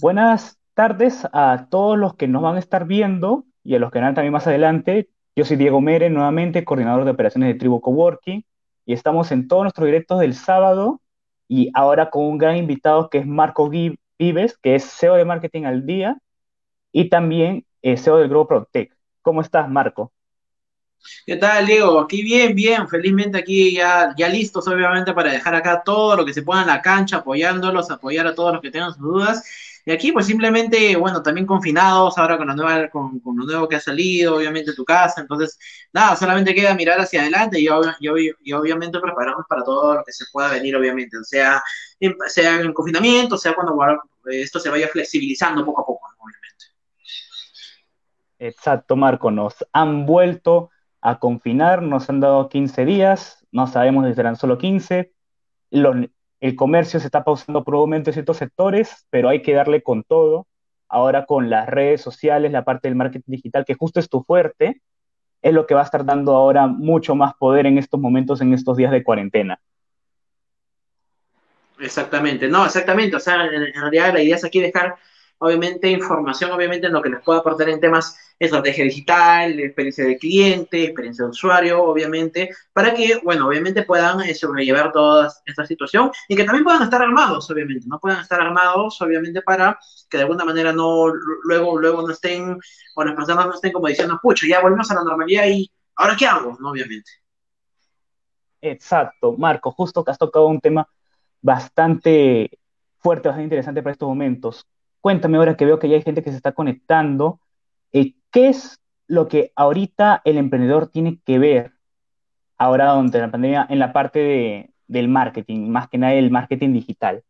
Buenas tardes a todos los que nos van a estar viendo y a los que van también más adelante. Yo soy Diego Mere, nuevamente coordinador de operaciones de Tribu Coworking, y estamos en todos nuestros directos del sábado y ahora con un gran invitado que es Marco Vives, que es CEO de Marketing al Día y también eh, CEO del grupo Protec. ¿Cómo estás, Marco? ¿Qué tal, Diego? Aquí bien, bien, felizmente aquí ya, ya listos, obviamente, para dejar acá todo lo que se pueda en la cancha, apoyándolos, apoyar a todos los que tengan sus dudas. Y aquí, pues simplemente, bueno, también confinados, ahora con, la nueva, con, lo nuevo que ha salido, obviamente, tu casa. Entonces, nada, solamente queda mirar hacia adelante y, obviamente prepararnos para todo lo que se pueda venir, obviamente, sea en, sea en confinamiento, sea cuando esto se vaya flexibilizando poco a poco, obviamente. Exacto, Marco, nos han vuelto a confinar, nos han dado 15 días, no sabemos si serán solo 15. El comercio se está pausando probablemente en ciertos sectores, pero hay que darle con todo. Ahora con las redes sociales, la parte del marketing digital, que justo es tu fuerte, es lo que va a estar dando ahora mucho más poder en estos momentos, en estos días de cuarentena. Exactamente, no, exactamente. O sea, en, realidad la idea es aquí dejar obviamente información, obviamente en lo que les pueda aportar en temas estrategia digital, experiencia de cliente, experiencia de usuario, obviamente, para que, bueno, obviamente puedan eh, sobrellevar toda esta situación y que también puedan estar armados, obviamente, no puedan estar armados, obviamente, para que de alguna manera no, luego, luego no estén, o las personas no estén como diciendo, pucho, ya volvemos a la normalidad y ahora qué hago. Obviamente. Exacto, Marco, justo que has tocado un tema bastante fuerte, bastante interesante para estos momentos cuéntame ahora que veo que ya hay gente que se está conectando, eh, ¿qué es lo que ahorita el emprendedor tiene que ver ahora durante la pandemia en la parte del marketing, más que nada el marketing digital?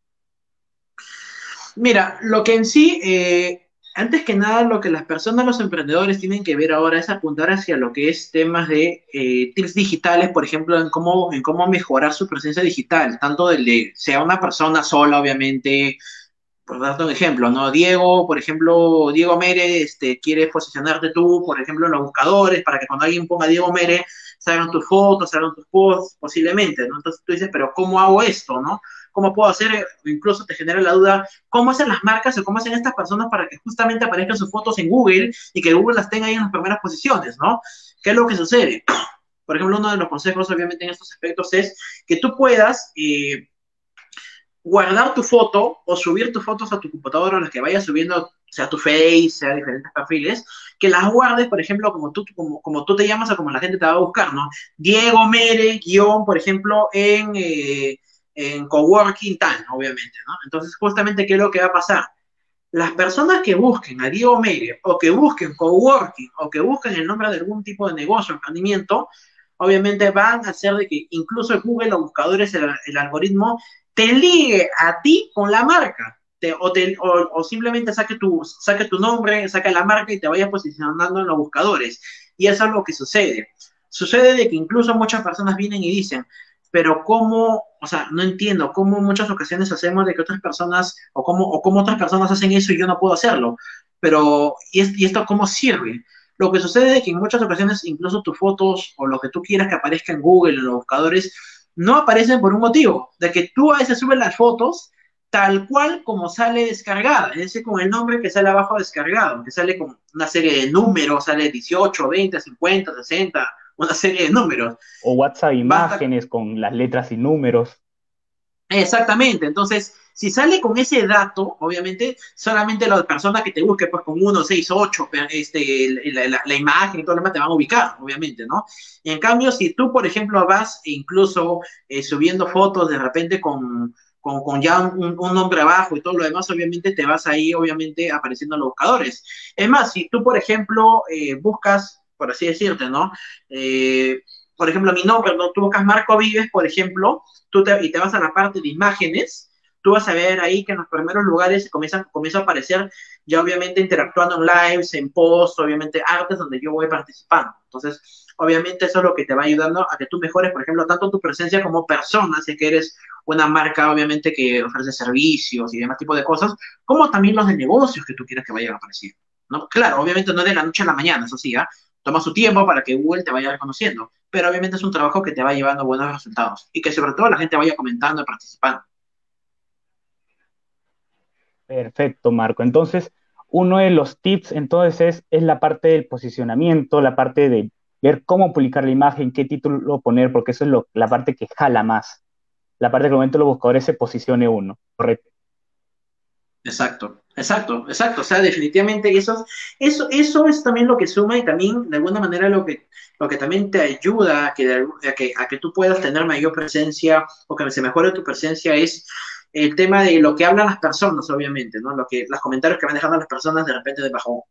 Mira, lo que en sí, eh, antes que nada, lo que las personas, los emprendedores tienen que ver ahora es apuntar hacia lo que es temas de eh, tips digitales, por ejemplo, en cómo, en cómo mejorar su presencia digital, tanto del de, sea una persona sola, obviamente, por darte un ejemplo, ¿no? Diego, por ejemplo, Diego Mere, este, quieres posicionarte tú, por ejemplo, en los buscadores, para que cuando alguien ponga Diego Mere, salgan tus fotos, salgan tus posts, posiblemente, ¿no? Entonces tú dices, pero ¿cómo hago esto, no? ¿Cómo puedo hacer? Incluso te genera la duda, ¿cómo hacen las marcas o cómo hacen estas personas para que justamente aparezcan sus fotos en Google y que Google las tenga ahí en las primeras posiciones, ¿no? ¿Qué es lo que sucede? Por ejemplo, uno de los consejos, obviamente, en estos aspectos es que tú puedas... Eh, guardar tu foto o subir tus fotos a tu computadora las que vayas subiendo, sea tu Face, sea diferentes perfiles, que las guardes, por ejemplo, como tú, como, como tú te llamas o como la gente te va a buscar, ¿no? Diego Mere, guion, por ejemplo, en, eh, en Coworking tal, obviamente, ¿no? Entonces, justamente, ¿qué es lo que va a pasar? Las personas que busquen a Diego Mere o que busquen Coworking o que busquen el nombre de algún tipo de negocio, emprendimiento, obviamente van a hacer de que incluso Google o buscadores, el algoritmo, te ligue a ti con la marca. o, simplemente saque tu, saque tu nombre, saque la marca y te vaya posicionando en los buscadores. Y eso es lo que sucede. Sucede de que incluso muchas personas vienen y dicen, pero cómo, o sea, no entiendo cómo muchas ocasiones hacemos de que otras personas, o cómo, o cómo otras personas hacen eso y yo no puedo hacerlo. Pero, ¿y, esto cómo sirve? Lo que sucede es que en muchas ocasiones incluso tus fotos o lo que tú quieras que aparezca en Google, en los buscadores, no aparecen por un motivo, de que tú a veces subes las fotos tal cual como sale descargada, es decir, con el nombre que sale abajo descargado, que sale con una serie de números, sale 18, 20, 50, 60, una serie de números. O WhatsApp imágenes con las letras y números. Exactamente, entonces, si sale con ese dato, obviamente, solamente la persona que te busque, pues con 1, 6, 8, este, la, imagen y todo lo demás te van a ubicar, obviamente, ¿no? Y en cambio, si tú, por ejemplo, vas incluso eh, subiendo fotos de repente con, con, ya un, nombre abajo y todo lo demás, obviamente te vas ahí, obviamente, apareciendo en los buscadores. Es más, si tú, por ejemplo, eh, buscas, por así decirte, ¿no? Eh, por ejemplo, mi nombre, ¿no? tú buscas Marco Vives, por ejemplo, tú te, y te vas a la parte de imágenes, vas a ver ahí que en los primeros lugares comienza, comienza a aparecer ya obviamente interactuando en lives, en posts, obviamente artes donde yo voy participando. Entonces, obviamente eso es lo que te va ayudando a que tú mejores, por ejemplo, tanto tu presencia como persona, si que eres una marca, obviamente, que ofrece servicios y demás tipo de cosas, como también los de negocios que tú quieras que vayan a aparecer. ¿no? Claro, obviamente no de la noche a la mañana, eso sí, ¿ah? toma su tiempo para que Google te vaya reconociendo, pero obviamente es un trabajo que te va llevando buenos resultados y que sobre todo la gente vaya comentando y participando. Perfecto, Marco. Entonces, uno de los tips entonces es, la parte del posicionamiento, la parte de ver cómo publicar la imagen, qué título poner, porque eso es lo, la parte que jala más. La parte que el momento los buscadores se posicione uno, ¿correcto? Exacto, exacto, exacto. O sea, definitivamente eso, eso, eso es también lo que suma y también de alguna manera lo que, lo que también te ayuda a que, a que, a que tú puedas tener mayor presencia o que se mejore tu presencia es el tema de lo que hablan las personas, obviamente, ¿no? Lo que, los comentarios que van dejando las personas de repente debajo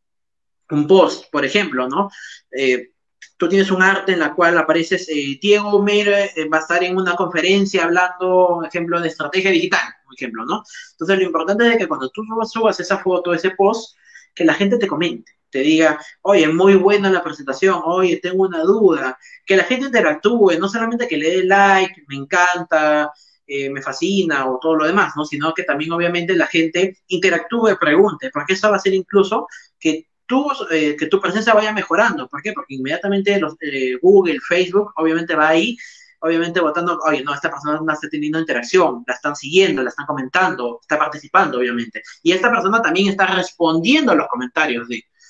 un post, por ejemplo, ¿no? Eh, tú tienes un arte en la cual apareces, eh, Diego Meire eh, va a estar en una conferencia hablando, ejemplo, de estrategia digital, por ejemplo, ¿no? Entonces lo importante es que cuando tú subas esa foto, ese post, que la gente te comente, te diga, oye, muy buena la presentación, oye, tengo una duda, que la gente interactúe, no solamente que le dé like, me encanta, eh, me fascina o todo lo demás, ¿no? Sino que también obviamente la gente interactúe, pregunte, porque eso va a hacer incluso que tu, eh, que tu presencia vaya mejorando. ¿Por qué? Porque inmediatamente los, eh, Google, Facebook, obviamente va ahí, obviamente votando, oye, no, esta persona no está teniendo interacción, la están siguiendo, la están comentando, está participando, obviamente. Y esta persona también está respondiendo a los comentarios.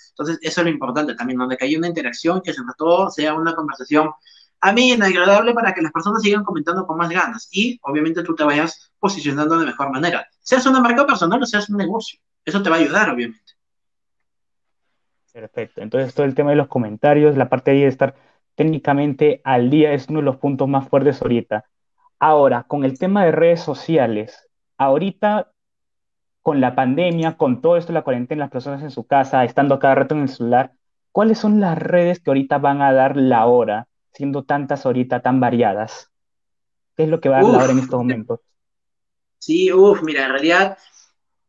Entonces, eso es lo importante también, donde que haya una interacción, que sobre todo sea una conversación a mí es agradable para que las personas sigan comentando con más ganas y obviamente tú te vayas posicionando de mejor manera. Seas una marca personal o seas un negocio. Eso te va a ayudar, obviamente. Perfecto. Entonces, todo el tema de los comentarios, la parte ahí de estar técnicamente al día es uno de los puntos más fuertes ahorita. Ahora, con el tema de redes sociales, ahorita con la pandemia, con todo esto, la cuarentena, las personas en su casa, estando cada rato en el celular, ¿cuáles son las redes que ahorita van a dar la hora? Siendo tantas ahorita tan variadas? ¿Qué es lo que va a dar ahora en estos momentos? Sí, uff, mira, en realidad,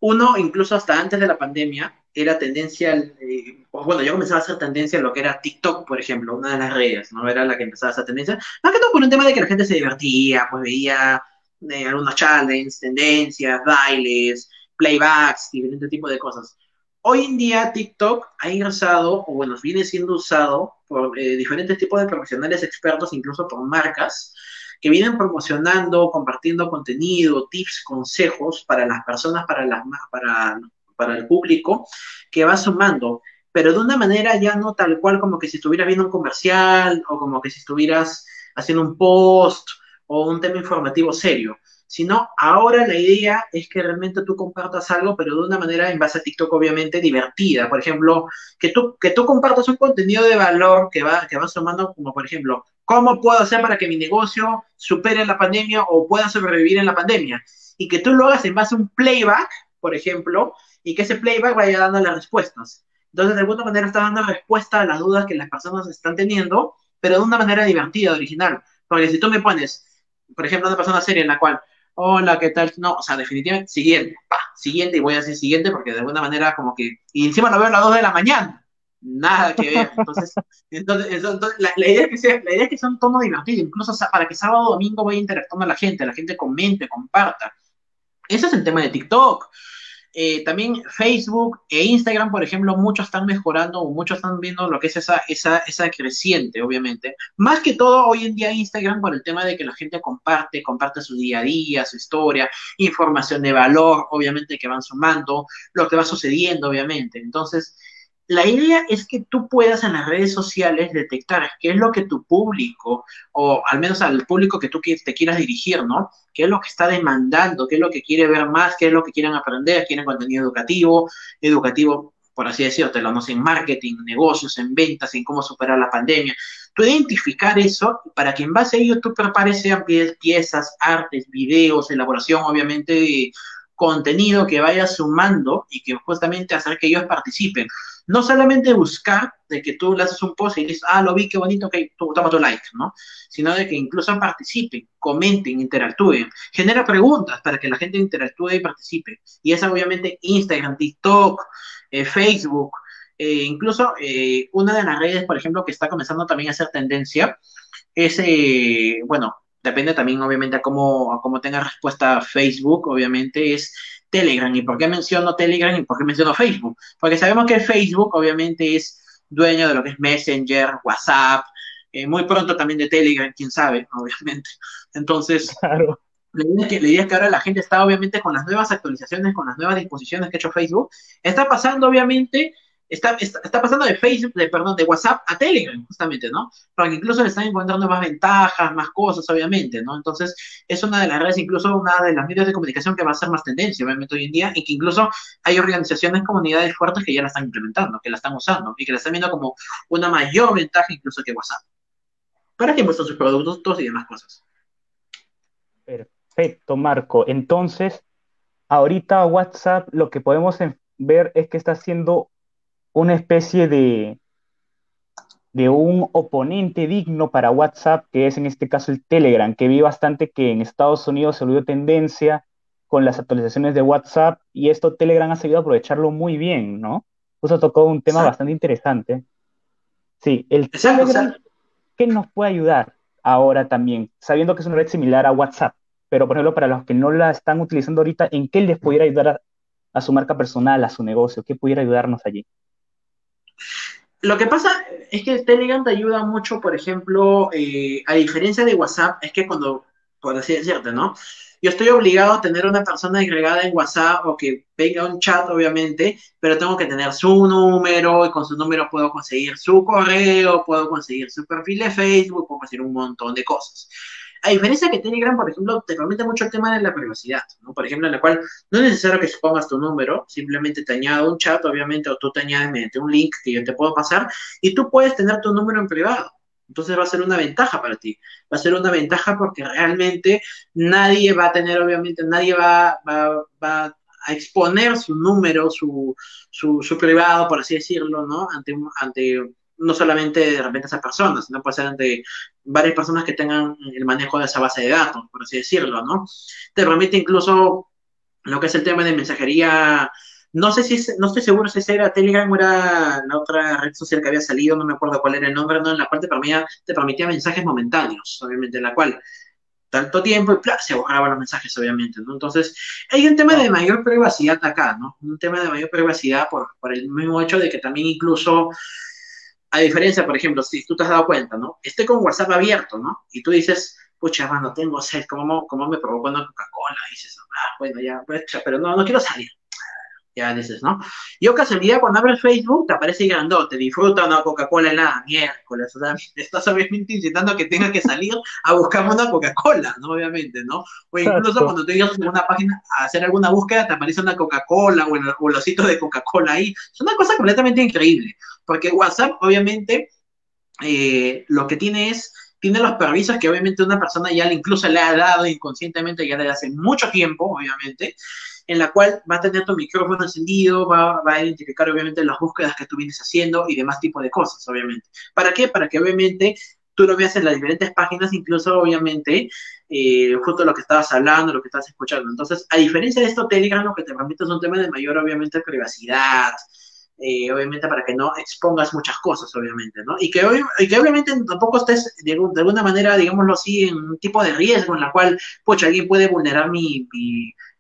uno, incluso hasta antes de la pandemia, era tendencia, eh, bueno, yo comenzaba a hacer tendencia a lo que era TikTok, por ejemplo, una de las redes, ¿no? Era la que empezaba a hacer tendencia, más que todo por un tema de que la gente se divertía, pues veía eh, algunos challenges, tendencias, bailes, playbacks, diferentes tipos de cosas. Hoy en día TikTok ha ingresado, o bueno, viene siendo usado por eh, diferentes tipos de profesionales expertos, incluso por marcas, que vienen promocionando, compartiendo contenido, tips, consejos para las personas, para, las, para, para el público, que va sumando, pero de una manera ya no tal cual como que si estuvieras viendo un comercial o como que si estuvieras haciendo un post o un tema informativo serio, sino ahora la idea es que realmente tú compartas algo, pero de una manera en base a TikTok obviamente divertida. Por ejemplo, que tú, que tú compartas un contenido de valor que va, que va sumando, como por ejemplo, ¿cómo puedo hacer para que mi negocio supere la pandemia o pueda sobrevivir en la pandemia? Y que tú lo hagas en base a un playback, por ejemplo, y que ese playback vaya dando las respuestas. Entonces, de alguna manera, está dando respuesta a las dudas que las personas están teniendo, pero de una manera divertida, original. Porque si tú me pones, por ejemplo, una persona seria en la cual, hola, ¿qué tal? No, o sea, definitivamente, siguiente, siguiente, y voy a decir siguiente porque de alguna manera como que, y encima lo veo a las 2 de la mañana, nada que ver. Entonces, entonces, la, idea es que sea, la idea es que sea un tono divertido, incluso para que sábado o domingo vaya interactuando a la gente, la gente comente, comparta. Ese es el tema de TikTok. Eh, también Facebook e Instagram, por ejemplo, muchos están mejorando o muchos están viendo lo que es esa, esa, esa creciente, obviamente. Más que todo hoy en día Instagram por el tema de que la gente comparte, comparte su día a día, su historia, información de valor, obviamente, que van sumando, lo que va sucediendo, obviamente. Entonces, la idea es que tú puedas en las redes sociales detectar qué es lo que tu público, o al menos al público que tú te quieras dirigir, ¿no? ¿Qué es lo que está demandando? ¿Qué es lo que quiere ver más? ¿Qué es lo que quieren aprender? ¿Quieren contenido educativo? Educativo, por así decirlo, no sé, en marketing, negocios, en ventas, en cómo superar la pandemia. Tú identificar eso para que en base a ello tú prepares piezas, artes, videos, elaboración, obviamente, contenido que vaya sumando y que justamente hacer que ellos participen no solamente buscar de que tú le haces un post y dices, ah, lo vi, qué bonito, que tú toma tu like, ¿no? Sino de que incluso participen, comenten, interactúen, genera preguntas para que la gente interactúe y participe. Y es obviamente Instagram, TikTok, eh, Facebook, eh, incluso eh, una de las redes, por ejemplo, que está comenzando también a hacer tendencia, es, bueno, depende también obviamente a cómo, a cómo tenga respuesta Facebook, obviamente, es Telegram. ¿Y por qué menciono Telegram y por qué menciono Facebook? Porque sabemos que Facebook obviamente es dueño de lo que es Messenger, WhatsApp, eh, muy pronto también de Telegram, quién sabe, obviamente. Entonces, la idea, es que, la idea es que ahora la gente está obviamente con las nuevas actualizaciones, con las nuevas disposiciones que ha hecho Facebook, está pasando obviamente está, está, pasando de Facebook, de, perdón, de WhatsApp a Telegram, justamente, ¿no? Para que incluso le están encontrando más ventajas, más cosas, obviamente, ¿no? Entonces, es una de las redes, incluso una de las medios de comunicación que va a ser más tendencia, obviamente, hoy en día, y que incluso hay organizaciones, comunidades fuertes que ya la están implementando, que la están usando, y que la están viendo como una mayor ventaja incluso que WhatsApp. Para que muestren sus productos y demás cosas. Perfecto, Marco. Entonces, ahorita WhatsApp lo que podemos ver es que está haciendo una especie de, de un oponente digno para WhatsApp, que es en este caso el Telegram, que vi bastante que en Estados Unidos se volvió tendencia con las actualizaciones de WhatsApp y esto Telegram ha sabido aprovecharlo muy bien, ¿no? Eso tocó un tema bastante interesante. Sí, el Telegram, ¿qué nos puede ayudar ahora también? Sabiendo que es una red similar a WhatsApp, pero por ejemplo, para los que no la están utilizando ahorita, ¿en qué les pudiera ayudar a su marca personal, a su negocio? ¿Qué pudiera ayudarnos allí? Lo que pasa es que Telegram te ayuda mucho, por ejemplo, eh, a diferencia de WhatsApp, es que cuando, por así decirte, ¿no? Yo estoy obligado a tener una persona agregada en WhatsApp o que venga un chat, obviamente, pero tengo que tener su número y con su número puedo conseguir su correo, puedo conseguir su perfil de Facebook, puedo conseguir un montón de cosas. A diferencia que Telegram, por ejemplo, te permite mucho el tema de la privacidad, ¿no? Por ejemplo, en la cual no es necesario que pongas tu número, simplemente te añado un chat, obviamente, o tú te añades mediante un link que yo te puedo pasar, y tú puedes tener tu número en privado. Entonces va a ser una ventaja para ti. Va a ser una ventaja porque realmente nadie va a tener, obviamente, nadie va a exponer su número, su, su, su, privado, por así decirlo, ¿no? Ante, ante no solamente de repente esa persona, sino puede ser de varias personas que tengan el manejo de esa base de datos, por así decirlo, ¿no? Te permite incluso lo que es el tema de mensajería, no sé si, no estoy seguro si era Telegram o era la otra red social que había salido, no me acuerdo cuál era el nombre, ¿no? En la cual te permitía, te permitía mensajes momentáneos, obviamente, en la cual tanto tiempo y se borraban los mensajes, obviamente, ¿no? Entonces, hay un tema de mayor privacidad acá, ¿no? Un tema de mayor privacidad por, por el mismo hecho de que también incluso a diferencia, por ejemplo, si tú te has dado cuenta, ¿no? Estoy con WhatsApp abierto, ¿no? Y tú dices, pucha, mano, tengo sed, ¿cómo, cómo me provocó una Coca-Cola? Dices, ah, bueno, ya, pucha, pero no, no quiero salir ya dices, ¿no? Yo casualidad cuando abres Facebook te aparece grandote, disfruta una Coca-Cola en la miércoles, o sea, estás obviamente incitando a que tengas que salir a buscar una Coca-Cola, ¿no? Obviamente, ¿no? O incluso cuando tú llegas a una página a hacer alguna búsqueda te aparece una Coca-Cola o el, o de Coca-Cola ahí. Es una cosa completamente increíble, porque WhatsApp, obviamente, eh, lo que tiene es tiene los permisos que obviamente una persona ya incluso le ha dado inconscientemente ya desde hace mucho tiempo, obviamente, en la cual va a tener tu micrófono encendido, va, a identificar obviamente las búsquedas que tú vienes haciendo y demás tipo de cosas, obviamente. ¿Para qué? Para que obviamente tú lo veas en las diferentes páginas, incluso obviamente eh, justo lo que estabas hablando, lo que estás escuchando. Entonces, a diferencia de esto, Telegram lo que te permite es un tema de mayor, obviamente, privacidad, eh, obviamente para que no expongas muchas cosas, obviamente, ¿no? Y que, que obviamente tampoco estés de, alguna manera, digámoslo así, en un tipo de riesgo en la cual, pues, alguien puede vulnerar mi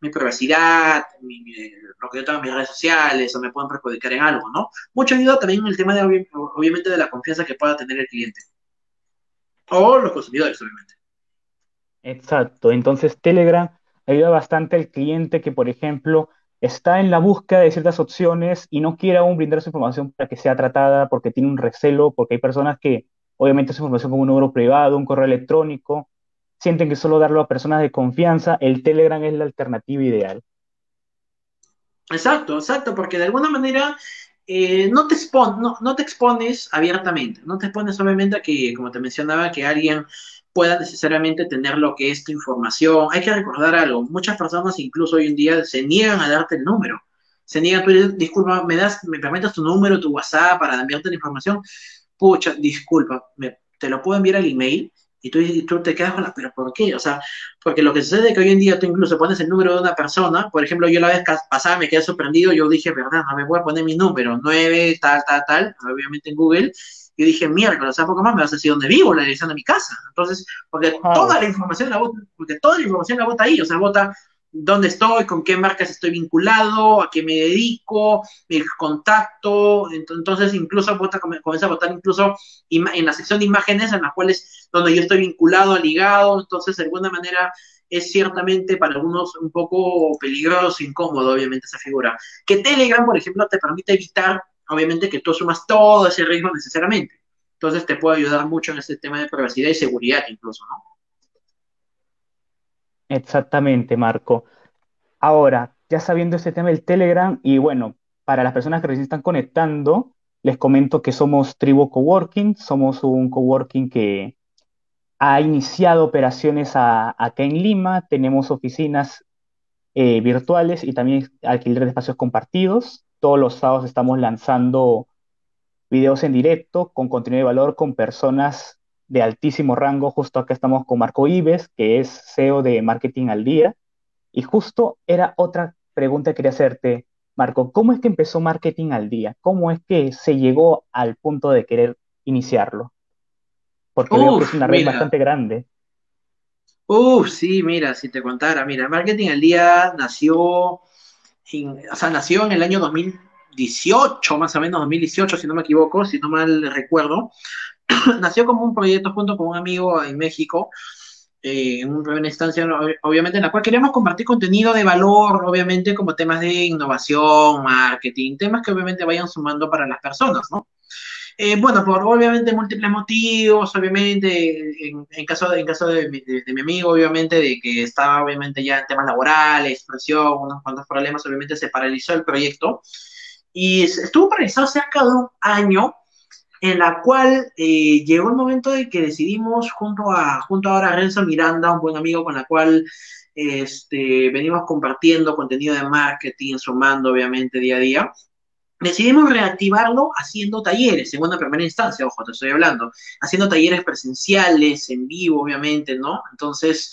mi privacidad, lo que yo tengo en mis redes sociales o me pueden perjudicar en algo, ¿no? Mucho ayuda también en el tema de, obviamente, de la confianza que pueda tener el cliente. O los consumidores, obviamente. Exacto. Entonces, Telegram ayuda bastante al cliente que, por ejemplo, está en la búsqueda de ciertas opciones y no quiere aún brindar su información para que sea tratada porque tiene un recelo, porque hay personas que obviamente su información como un número privado, un correo electrónico, sienten que solo darlo a personas de confianza, el Telegram es la alternativa ideal. Exacto, exacto, porque de alguna manera eh, no, te no, te expones abiertamente, no te expones obviamente a que, como te mencionaba, que alguien pueda necesariamente tener lo que es tu información. Hay que recordar algo, muchas personas incluso hoy en día se niegan a darte el número. Se niegan, tú disculpa, me das, me permites tu número, tu WhatsApp para enviarte la información. Pucha, disculpa, te lo puedo enviar al email y tú, tú, te quedas con la, pero ¿por qué? O sea, porque lo que sucede es que hoy en día tú incluso pones el número de una persona, por ejemplo, yo la vez pasada me quedé sorprendido, yo dije, verdad, no me voy a poner mi número, 9, tal, tal, tal, obviamente en Google, y dije, mierda, o sea, poco más me vas a decir dónde vivo, la dirección de mi casa. Entonces, porque toda la información la bota, porque toda la información la bota ahí, o sea, bota dónde estoy, con qué marcas estoy vinculado, a qué me dedico, mi contacto, entonces incluso comienza a botar incluso en la sección de imágenes en las cuales donde yo estoy vinculado, ligado, entonces de alguna manera es ciertamente para algunos un poco peligroso, incómodo, obviamente, esa figura. Que Telegram, por ejemplo, te permite evitar, obviamente, que tú asumas todo ese riesgo necesariamente. Entonces te puede ayudar mucho en este tema de privacidad y seguridad incluso, ¿no? Exactamente, Marco. Ahora, ya sabiendo este tema del Telegram, y bueno, para las personas que recién están conectando, les comento que somos Tribu Coworking, somos un coworking que ha iniciado operaciones acá en Lima, tenemos oficinas eh, virtuales y también alquiler de espacios compartidos. Todos los sábados estamos lanzando videos en directo con contenido de valor con personas de altísimo rango. Justo acá estamos con Marco Ives, que es CEO de Marketing al Día. Y justo era otra pregunta que quería hacerte, Marco. ¿Cómo es que empezó Marketing al Día? ¿Cómo es que se llegó al punto de querer iniciarlo? Porque veo que es una red bastante grande. Uf, sí, mira, si te contara, mira, Marketing al Día nació, o sea, nació en el año 2018, más o menos 2018, si no me equivoco, si no mal recuerdo. nació como un proyecto junto con un amigo en México, eh, en una instancia, obviamente, en la cual queríamos compartir contenido de valor, obviamente, como temas de innovación, marketing, temas que obviamente vayan sumando para las personas, ¿no? Eh, bueno, por obviamente múltiples motivos, obviamente, en, caso, de, en caso de, mi amigo, obviamente, de que estaba obviamente ya en temas laborales, presión, unos cuantos problemas, obviamente se paralizó el proyecto. Y estuvo paralizado cerca de un año, en la cual eh, llegó el momento de que decidimos junto a, junto ahora a Renzo Miranda, un buen amigo con la cual este, venimos compartiendo contenido de marketing, sumando obviamente día a día, decidimos reactivarlo haciendo talleres, en una primera instancia, ojo, te estoy hablando, haciendo talleres presenciales, en vivo, obviamente, ¿no? Entonces,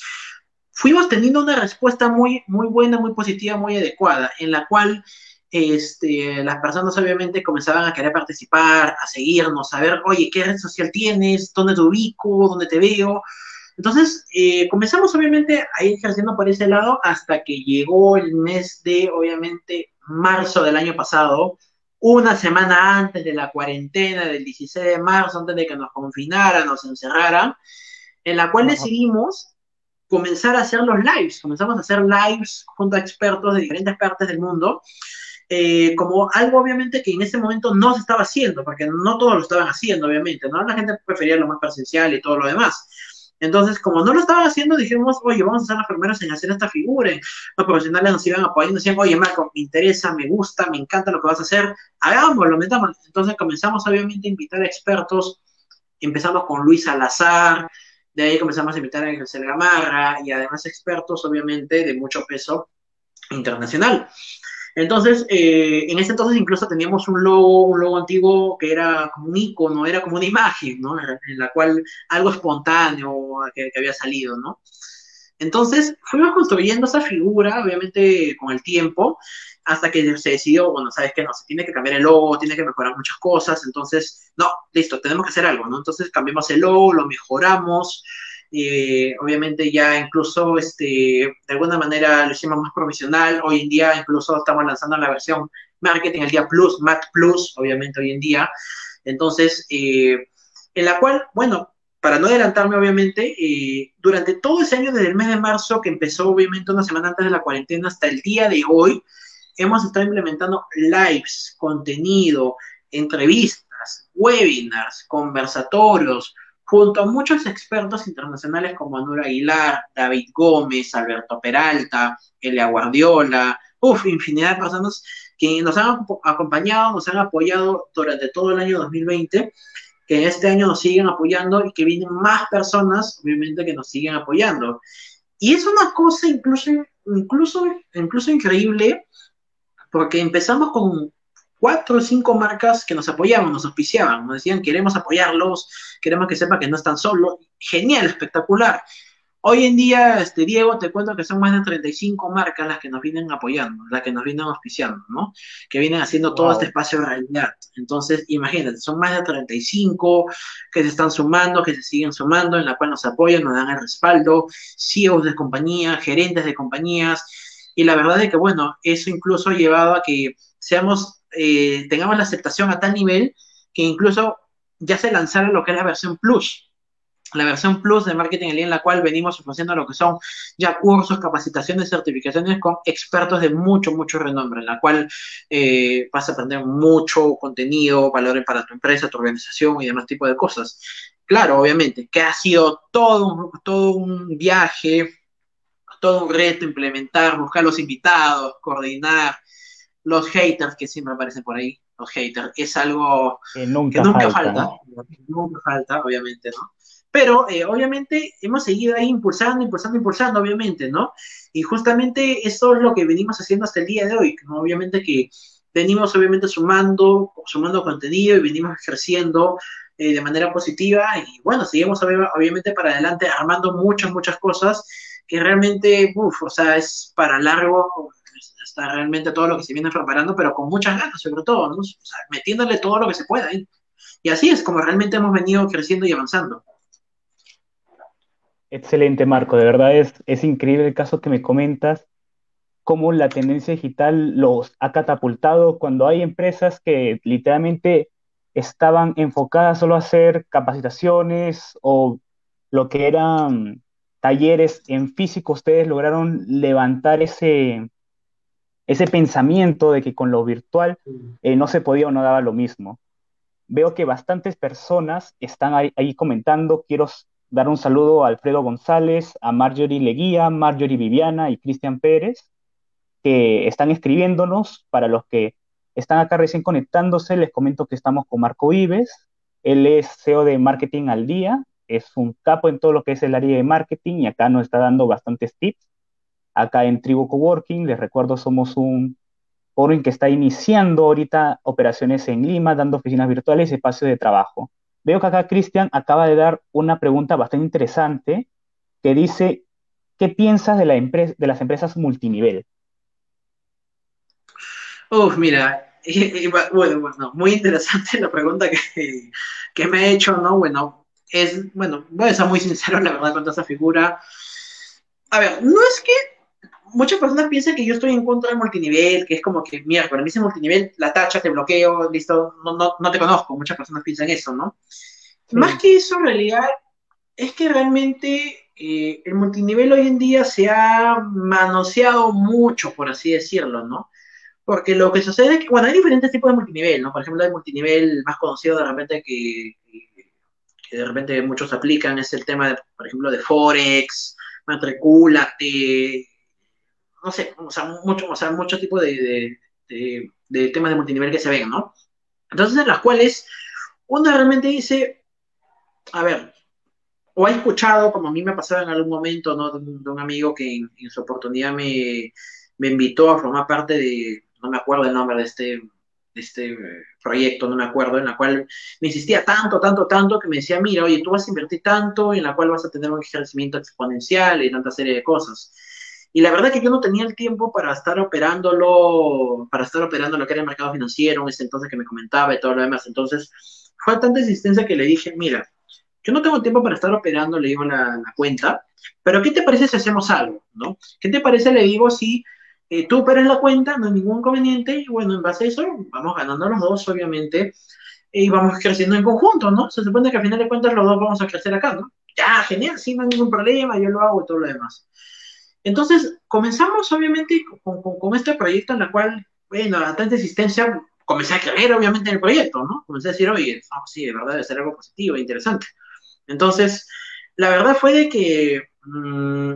fuimos teniendo una respuesta muy, muy buena, muy positiva, muy adecuada, en la cual este, las personas obviamente comenzaban a querer participar, a seguirnos, a ver, oye, ¿qué red social tienes? ¿Dónde te ubico? ¿Dónde te veo? Entonces, eh, comenzamos obviamente a ir creciendo por ese lado hasta que llegó el mes de, obviamente, marzo del año pasado, una semana antes de la cuarentena del 16 de marzo, antes de que nos confinaran, nos encerraran, en la cual decidimos comenzar a hacer los lives. Comenzamos a hacer lives junto a expertos de diferentes partes del mundo, eh, como algo obviamente que en ese momento no se estaba haciendo, porque no todos lo estaban haciendo, obviamente, ¿no? La gente prefería lo más presencial y todo lo demás. Entonces, como no lo estaban haciendo, dijimos, oye, vamos a ser los primeros en hacer esta figura. Los profesionales nos iban apoyando, decían, oye, Marco, me interesa, me gusta, me encanta lo que vas a hacer, hagámoslo, metamos. Entonces comenzamos obviamente a invitar a expertos, empezamos con Luis Salazar, de ahí comenzamos a invitar a Ángel Gamarra y además expertos, obviamente, de mucho peso internacional. Entonces, eh, en ese entonces incluso teníamos un logo, un logo antiguo que era como un icono, era como una imagen, ¿no? En la cual algo espontáneo que, había salido, ¿no? Entonces, fuimos construyendo esa figura, obviamente, con el tiempo, hasta que se decidió, bueno, sabes que no, se tiene que cambiar el logo, tiene que mejorar muchas cosas, entonces, no, listo, tenemos que hacer algo, ¿no? Entonces cambiamos el logo, lo mejoramos, eh, obviamente ya incluso este, de alguna manera lo hicimos más profesional. Hoy en día incluso estamos lanzando la versión Marketing el día Plus, Mac Plus, obviamente hoy en día. Entonces, eh, en la cual, bueno, para no adelantarme obviamente, eh, durante todo ese año, desde el mes de marzo, que empezó obviamente una semana antes de la cuarentena hasta el día de hoy, hemos estado implementando lives, contenido, entrevistas, webinars, conversatorios, junto a muchos expertos internacionales como Anur Aguilar, David Gómez, Alberto Peralta, Elia Guardiola, uff, infinidad de personas que nos han acompañado, nos han apoyado durante todo el año 2020, que este año nos siguen apoyando y que vienen más personas, obviamente, que nos siguen apoyando. Y es una cosa incluso, incluso, incluso increíble, porque empezamos con cuatro o cinco marcas que nos apoyaban, nos auspiciaban, nos decían queremos apoyarlos, queremos que sepa que no están solos. Genial, espectacular. Hoy en día, este, Diego, te cuento que son más de 35 marcas las que nos vienen apoyando, las que nos vienen auspiciando, ¿no? Que vienen haciendo todo este espacio de realidad. Entonces, imagínate, son más de 35 que se están sumando, que se siguen sumando, en la cual nos apoyan, nos dan el respaldo, CEOs de compañías, gerentes de compañías, y la verdad es que, bueno, eso incluso ha llevado a que seamos, eh, tengamos la aceptación a tal nivel que incluso ya se lanzara lo que es la versión Plus, la versión Plus de Marketing en línea, en la cual venimos ofreciendo lo que son ya cursos, capacitaciones, certificaciones con expertos de mucho, mucho renombre, en la cual eh, vas a aprender mucho contenido, valores para tu empresa, tu organización y demás tipo de cosas. Claro, obviamente, que ha sido todo todo un viaje, todo un reto implementar, buscar los invitados, coordinar, los haters que siempre aparecen por ahí, los haters, es algo que nunca, falta, nunca falta, obviamente, ¿no? Pero eh, obviamente hemos seguido ahí impulsando, impulsando, impulsando, obviamente, ¿no? Y justamente eso es lo que venimos haciendo hasta el día de hoy, ¿no? Obviamente que venimos obviamente sumando, sumando contenido y venimos creciendo eh, de manera positiva y bueno, seguimos obviamente para adelante armando muchas, muchas cosas que realmente, uff, o sea, es para largo, está realmente todo lo que se viene preparando, pero con muchas ganas, sobre todo, ¿no? O sea, metiéndole todo lo que se pueda. Y así es como realmente hemos venido creciendo y avanzando. Excelente, Marco. De verdad es, es increíble el caso que me comentas, cómo la tendencia digital los ha catapultado cuando hay empresas que literalmente estaban enfocadas solo a hacer capacitaciones o lo que eran talleres en físico, ustedes lograron levantar ese, ese pensamiento de que con lo virtual eh, no se podía o no daba lo mismo. Veo que bastantes personas están ahí, ahí, comentando. Quiero dar un saludo a Alfredo González, a Marjorie Leguía, Marjorie Viviana y Cristian Pérez, que están escribiéndonos. Para los que están acá recién conectándose, les comento que estamos con Marco Ives. Él es CEO de Marketing al Día, es un capo en todo lo que es el área de marketing y acá nos está dando bastantes tips. Acá en Tribu Coworking, les recuerdo, somos un forum que está iniciando ahorita operaciones en Lima, dando oficinas virtuales y espacios de trabajo. Veo que acá Cristian acaba de dar una pregunta bastante interesante que dice, ¿qué piensas de, la de las empresas multinivel? Uf, mira, bueno, bueno, muy interesante la pregunta que, que, me ha hecho, ¿no? Bueno, es, bueno, voy a ser muy sincero, la verdad, con esa figura. A ver, no es que muchas personas piensan que yo estoy en contra del multinivel, que es como que, mira, para mí ese multinivel, la tacha, te bloqueo, listo, no, no, no te conozco. Muchas personas piensan eso, ¿no? Más que eso, en realidad, es que realmente eh, el multinivel hoy en día se ha manoseado mucho, por así decirlo, ¿no? Porque lo que sucede es que, bueno, hay diferentes tipos de multinivel, ¿no? Por ejemplo, el multinivel más conocido de repente que, que de repente muchos aplican es el tema, de, por ejemplo, de Forex, matricúlate, no sé, o sea, mucho, o sea, mucho tipo de, de, de, temas de multinivel que se ven, ¿no? Entonces, en las cuales uno realmente dice, a ver, o ha escuchado, como a mí me ha pasado en algún momento, ¿no? De un, amigo que en, en, su oportunidad me, me invitó a formar parte de, no me acuerdo el nombre de este, este proyecto, no me acuerdo, en la cual me insistía tanto, tanto, tanto, que me decía, mira, oye, tú vas a invertir tanto, en la cual vas a tener un crecimiento exponencial y tanta serie de cosas. Y la verdad que yo no tenía el tiempo para estar operándolo, para estar operando lo que era el mercado financiero, en ese entonces que me comentaba y todo lo demás. Entonces, fue tanta insistencia que le dije, mira, yo no tengo tiempo para estar operando, le digo la, cuenta, pero ¿qué te parece si hacemos algo? ¿no? ¿Qué te parece, le digo, si eh, tú operas la cuenta, no hay ningún inconveniente, y bueno, en base a eso vamos ganando los dos, obviamente, y vamos creciendo en conjunto, ¿no? Se supone que al final de cuentas los dos vamos a crecer acá, ¿no? Ya, genial, sí, no hay ningún problema, yo lo hago y todo lo demás. Entonces, comenzamos obviamente con, este proyecto en el cual, bueno, a tanta existencia, comencé a creer obviamente en el proyecto, ¿no? Comencé a decir, oye, sí, de verdad debe ser algo positivo e interesante. Entonces, la verdad fue de que mmm,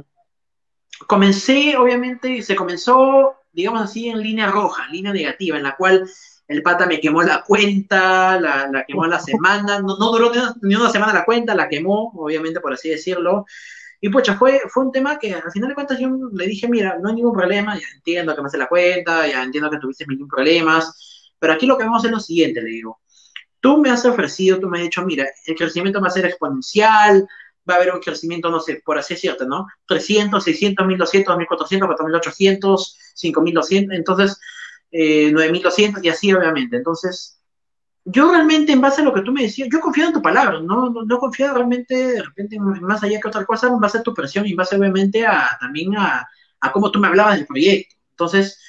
comencé, obviamente, se comenzó, digamos así, en línea roja, línea negativa, en la cual el pata me quemó la cuenta, la, la quemó la semana, no, no duró ni una semana la cuenta, la quemó, obviamente, por así decirlo. Y pucha, fue, fue un tema que al final de cuentas yo le dije, mira, no hay ningún problema, ya entiendo que me hace la cuenta, ya entiendo que tuviste mil problemas, pero aquí lo que vamos es lo siguiente, le digo. Tú me has ofrecido, tú me has dicho, mira, el crecimiento va a ser exponencial, va a haber un crecimiento, no sé, por así decirte, ¿no? 300, 600, 1200, 1400, 4800, 5200, entonces eh, 9200 y así, obviamente. Entonces, yo realmente, en base a lo que tú me decías, yo confío en tu palabra, no, no, no confío realmente, de repente, más allá que otra cosa, en base a tu presión y en base, obviamente, a, también a, a cómo tú me hablabas del proyecto. Entonces,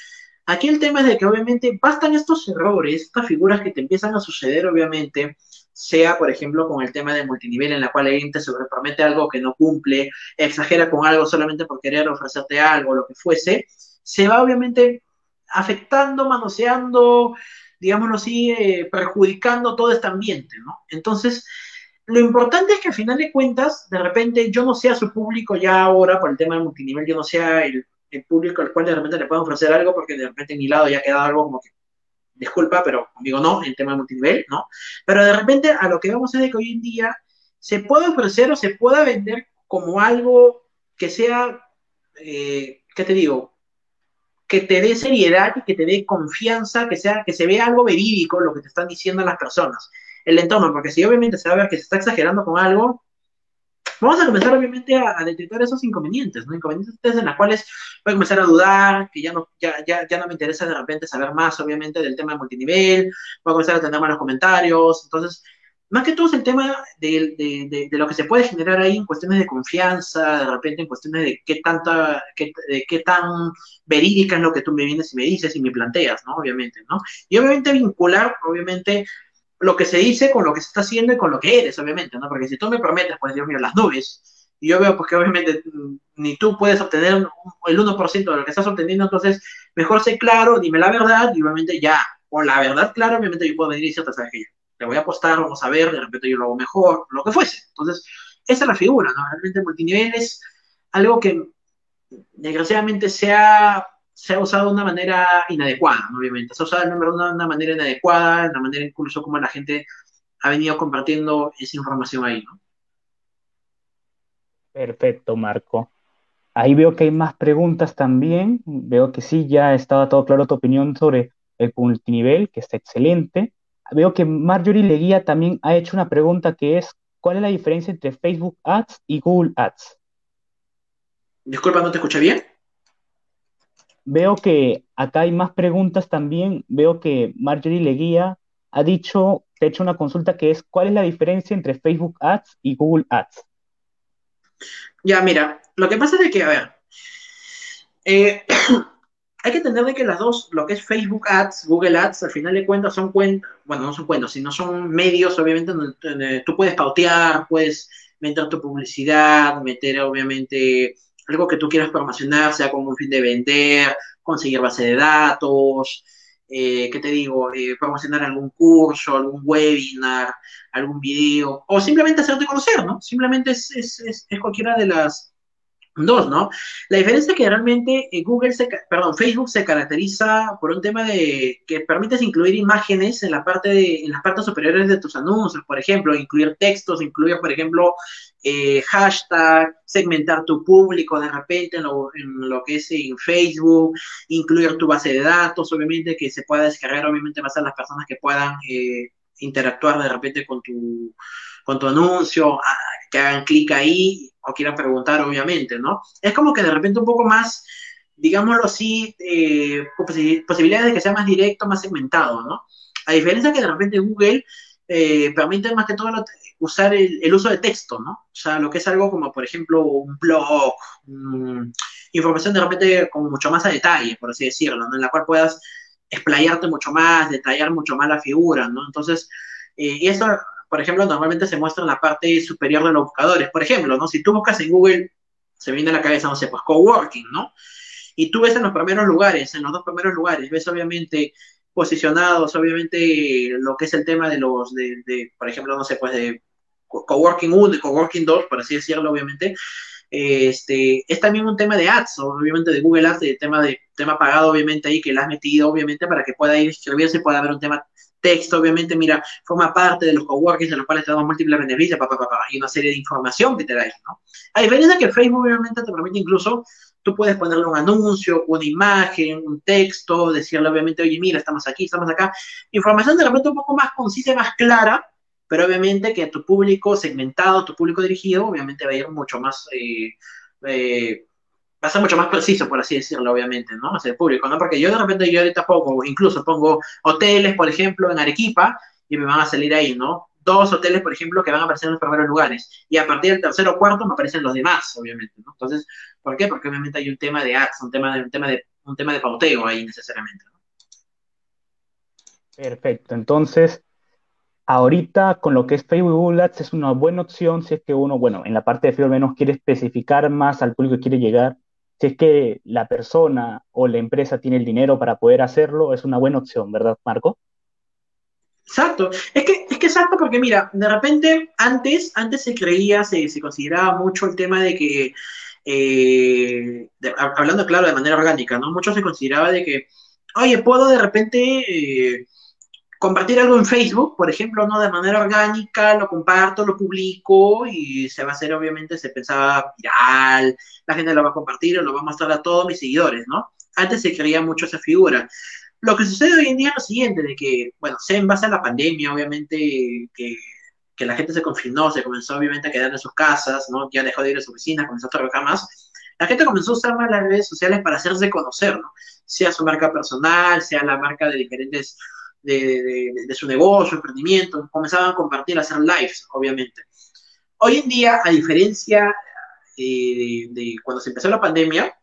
aquí el tema es de que obviamente bastan estos errores, estas figuras que te empiezan a suceder, obviamente, sea, por ejemplo, con el tema del multinivel, en la cual alguien te sobrepromete algo que no cumple, exagera con algo solamente por querer ofrecerte algo, lo que fuese, se va obviamente afectando, manoseando, digámoslo así, eh, perjudicando todo este ambiente, ¿no? Entonces, lo importante es que al final de cuentas, de repente, yo no sea su público ya ahora, por el tema del multinivel, yo no sea el, público al cual de repente le puedo ofrecer algo, porque de repente en mi lado ya ha quedado algo como que, disculpa, pero conmigo no, en tema de multinivel, ¿no? Pero de repente a lo que vamos es de que hoy en día se puede ofrecer o se pueda vender como algo que sea, eh, ¿qué te digo? Que te dé seriedad y que te dé confianza, que, sea, que se vea algo verídico lo que te están diciendo las personas, el entorno, porque si obviamente se va a ver que se está exagerando con algo, vamos a comenzar obviamente a, detectar esos inconvenientes, ¿no? Inconvenientes en los cuales voy a comenzar a dudar, que ya no, ya, ya, ya no me interesa de repente saber más, obviamente, del tema de multinivel, voy a comenzar a tener malos comentarios, entonces más que todo es el tema de, lo que se puede generar ahí en cuestiones de confianza, de repente en cuestiones de qué tanta, de qué tan verídica es lo que tú me vienes y me dices y me planteas, ¿no? Obviamente, ¿no? Y obviamente vincular, obviamente, lo que se dice con lo que se está haciendo y con lo que eres, obviamente, ¿no? Porque si tú me prometes, pues Dios mío, las nubes, y yo veo pues que obviamente mm, ni tú puedes obtener el 1% de lo que estás obteniendo, entonces mejor sé claro, dime la verdad y obviamente ya, o la verdad claro, obviamente yo puedo venir y decirte, sabes que le voy a apostar, vamos a ver, de repente yo lo hago mejor, lo que fuese. Entonces, esa es la figura, ¿no? Realmente multinivel es algo que desgraciadamente se ha, se ha usado de una manera inadecuada, obviamente. Se ha usado de una, una manera inadecuada, de una manera incluso como la gente ha venido compartiendo esa información ahí, ¿no? Perfecto, Marco. Ahí veo que hay más preguntas también. Veo que sí, ya estaba todo claro tu opinión sobre el multinivel, que está excelente veo que Marjorie Leguía también ha hecho una pregunta que es, ¿cuál es la diferencia entre Facebook Ads y Google Ads? Disculpa, ¿no te escuché bien? Veo que acá hay más preguntas también. Veo que Marjorie Leguía ha dicho, te ha hecho una consulta que es, ¿cuál es la diferencia entre Facebook Ads y Google Ads? Ya, mira, lo que pasa es que, a ver, eh, hay que entender de que las dos, lo que es Facebook Ads, Google Ads, al final de cuentas son cuentas, bueno, no son cuentas, sino son medios, obviamente, donde, tú puedes pautear, puedes meter tu publicidad, meter, obviamente, algo que tú quieras promocionar, sea como un fin de vender, conseguir base de datos, eh, ¿qué te digo? Eh, promocionar algún curso, algún webinar, algún video, o simplemente hacerte conocer, ¿no? Simplemente es, es, es cualquiera de las Dos, ¿no? La diferencia es que realmente eh, Google, se, perdón, Facebook se caracteriza por un tema de que permites incluir imágenes en la parte de, en las partes superiores de tus anuncios, por ejemplo, incluir textos, incluir, por ejemplo, eh, hashtag, segmentar tu público de repente en lo, que es en Facebook, incluir tu base de datos, obviamente, que se pueda descargar, obviamente, va a las personas que puedan eh, interactuar de repente con tu, con tu anuncio, ah, que hagan clic ahí o quieran preguntar, obviamente, ¿no? Es como que de repente un poco más, digámoslo así, eh, posibilidades de que sea más directo, más segmentado, ¿no? A diferencia que de repente Google eh, permite más que todo usar el, uso de texto, ¿no? O sea, lo que es algo como, por ejemplo, un blog, información de repente con mucho más a detalle, por así decirlo, ¿no? En la cual puedas explayarte mucho más, detallar mucho más la figura, ¿no? Entonces, eh, y eso por ejemplo, normalmente se muestra en la parte superior de los buscadores. Por ejemplo, ¿no? Si tú buscas en Google, se viene a la cabeza, no sé, pues coworking, ¿no? Y tú ves en los primeros lugares, en los dos primeros lugares, ves obviamente posicionados, obviamente lo que es el tema de los, de, por ejemplo, no sé, pues de coworking 1 y coworking 2, por así decirlo, obviamente, este, es también un tema de ads, obviamente de Google Ads, de tema de tema pagado, obviamente ahí que le has metido, obviamente, para que pueda ir inscribirse pueda haber un tema texto, obviamente, mira, forma parte de los coworkings en los cuales te damos múltiples beneficios, pa, y una serie de información que te da ahí, ¿no? A diferencia que Facebook, obviamente, te permite incluso, tú puedes ponerle un anuncio, una imagen, un texto, decirle, obviamente, oye, mira, estamos aquí, estamos acá. Información de repente un poco más concisa, más clara, pero obviamente que tu público segmentado, tu público dirigido, obviamente va a ir mucho más... Eh, eh, va a ser mucho más preciso, por así decirlo, obviamente, ¿no? Hacia el público, ¿no? Porque yo de repente, yo ahorita pongo, incluso pongo hoteles, por ejemplo, en Arequipa, y me van a salir ahí, ¿no? dos hoteles, por ejemplo, que van a aparecer en los primeros lugares. Y a partir del tercero o cuarto me aparecen los demás, obviamente, ¿no? Entonces, ¿por qué? Porque obviamente hay un tema de ads, un tema de, un tema de, un tema de pauteo ahí necesariamente. ¿no? Perfecto. Entonces, ahorita con lo que es Facebook Google Ads es una buena opción si es que uno, bueno, en la parte de Facebook menos quiere especificar más al público que quiere llegar. Si es que la persona o la empresa tiene el dinero para poder hacerlo, es una buena opción, ¿verdad, Marco? Exacto. Es que, es que exacto porque mira, de repente antes, antes se creía, se, se consideraba mucho el tema de que, eh, hablando claro de manera orgánica, ¿no? Mucho se consideraba de que, oye, puedo de repente eh, compartir algo en Facebook, por ejemplo, ¿no? De manera orgánica, lo comparto, lo publico y se va a hacer, obviamente, se pensaba viral, la gente lo va a compartir o lo va a mostrar a todos mis seguidores, ¿no? Antes se creía mucho esa figura. Lo que sucede hoy en día es lo siguiente, de que, bueno, se en base a la pandemia, obviamente, que, que la gente se confinó, se comenzó obviamente a quedar en sus casas, ¿no? Ya dejó de ir a su oficina, comenzó a trabajar más. La gente comenzó a usar más las redes sociales para hacerse conocer, ¿no? Sea su marca personal, sea la marca de diferentes, de, de, de su negocio, emprendimiento, comenzaban a compartir, a hacer lives, obviamente. Hoy en día, a diferencia eh, de, cuando se empezó la pandemia,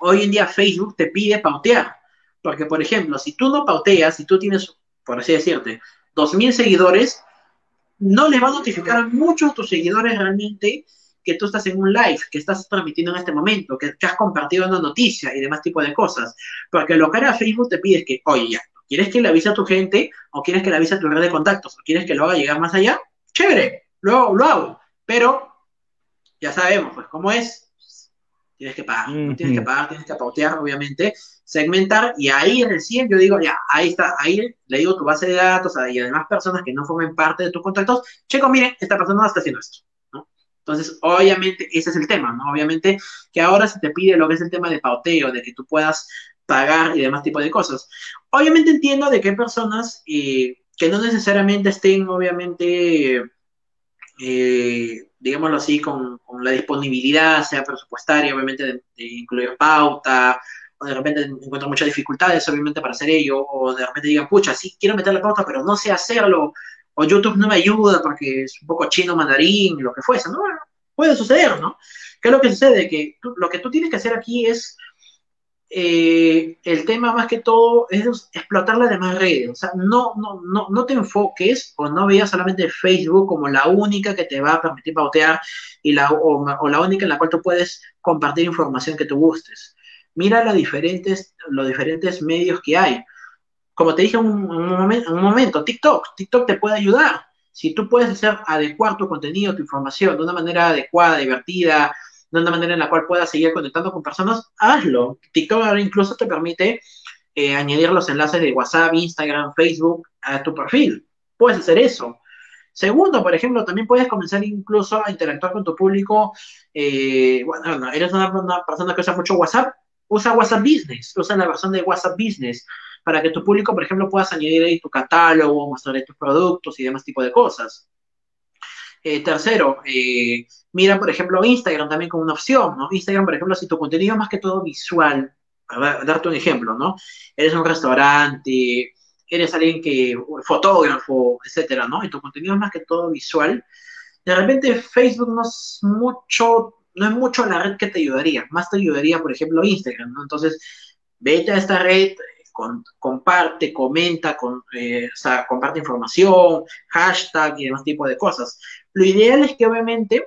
hoy en día Facebook te pide pautear. Porque, por ejemplo, si tú no pauteas, si tú tienes, por así decirte, 2.000 seguidores, no les va a notificar a muchos de tus seguidores realmente que tú estás en un live, que estás transmitiendo en este momento, que, que has compartido una noticia y demás tipo de cosas. Porque lo que hará Facebook te pide es que, oye, ya, ¿quieres que le avise a tu gente o quieres que le avise a tu red de contactos o quieres que lo haga llegar más allá? Chévere, lo, lo hago. Pero ya sabemos, pues, cómo es. Tienes que pagar, uh -huh. tienes que pagar, tienes que pautear, obviamente, segmentar, y ahí recién yo digo, ya, ahí está, ahí le digo tu base de datos y además personas que no formen parte de tus contactos, checo, miren, esta persona está haciendo esto, ¿no? Entonces, obviamente, ese es el tema, ¿no? Obviamente que ahora se te pide lo que es el tema de pauteo, de que tú puedas pagar y demás tipo de cosas. Obviamente entiendo de que hay personas eh, que no necesariamente estén, obviamente, eh, digámoslo así, con, con, la disponibilidad, sea presupuestaria, obviamente, de, de, incluir pauta, o de repente encuentran muchas dificultades, obviamente, para hacer ello, o de repente digan, pucha, sí, quiero meter la pauta, pero no sé hacerlo, o YouTube no me ayuda porque es un poco chino, mandarín, lo que fuese, ¿no? Puede suceder, ¿no? ¿Qué es lo que sucede? Que tú, lo que tú tienes que hacer aquí es eh, el tema más que todo es explotar las demás redes. O sea, no, no, no, no te enfoques o no veas solamente Facebook como la única que te va a permitir pautear y la, o, la única en la cual tú puedes compartir información que tú gustes. Mira los diferentes, los diferentes medios que hay. Como te dije en un, un momento, TikTok. TikTok te puede ayudar. Si tú puedes hacer adecuar tu contenido, tu información de una manera adecuada, divertida, de una manera en la cual puedas seguir conectando con personas, hazlo. TikTok ahora incluso te permite eh, añadir los enlaces de WhatsApp, Instagram, Facebook a tu perfil. Puedes hacer eso. Segundo, por ejemplo, también puedes comenzar incluso a interactuar con tu público. Eh, bueno, eres una, persona que usa mucho WhatsApp, usa WhatsApp Business, usa la versión de WhatsApp Business para que tu público, por ejemplo, puedas añadir ahí tu catálogo, mostrar tus productos y demás tipo de cosas. Eh, tercero, eh, mira, por ejemplo, Instagram también como una opción, ¿no? Instagram, por ejemplo, si tu contenido es más que todo visual, a darte un ejemplo, ¿no? Eres un restaurante, eres alguien que, fotógrafo, etcétera, ¿no? Y tu contenido es más que todo visual, de repente Facebook no es mucho, no es mucho la red que te ayudaría, más te ayudaría, por ejemplo, Instagram, ¿no? Entonces, vete a esta red, comparte, comenta, con, eh, o sea, comparte información, hashtag y demás tipo de cosas. Lo ideal es que obviamente,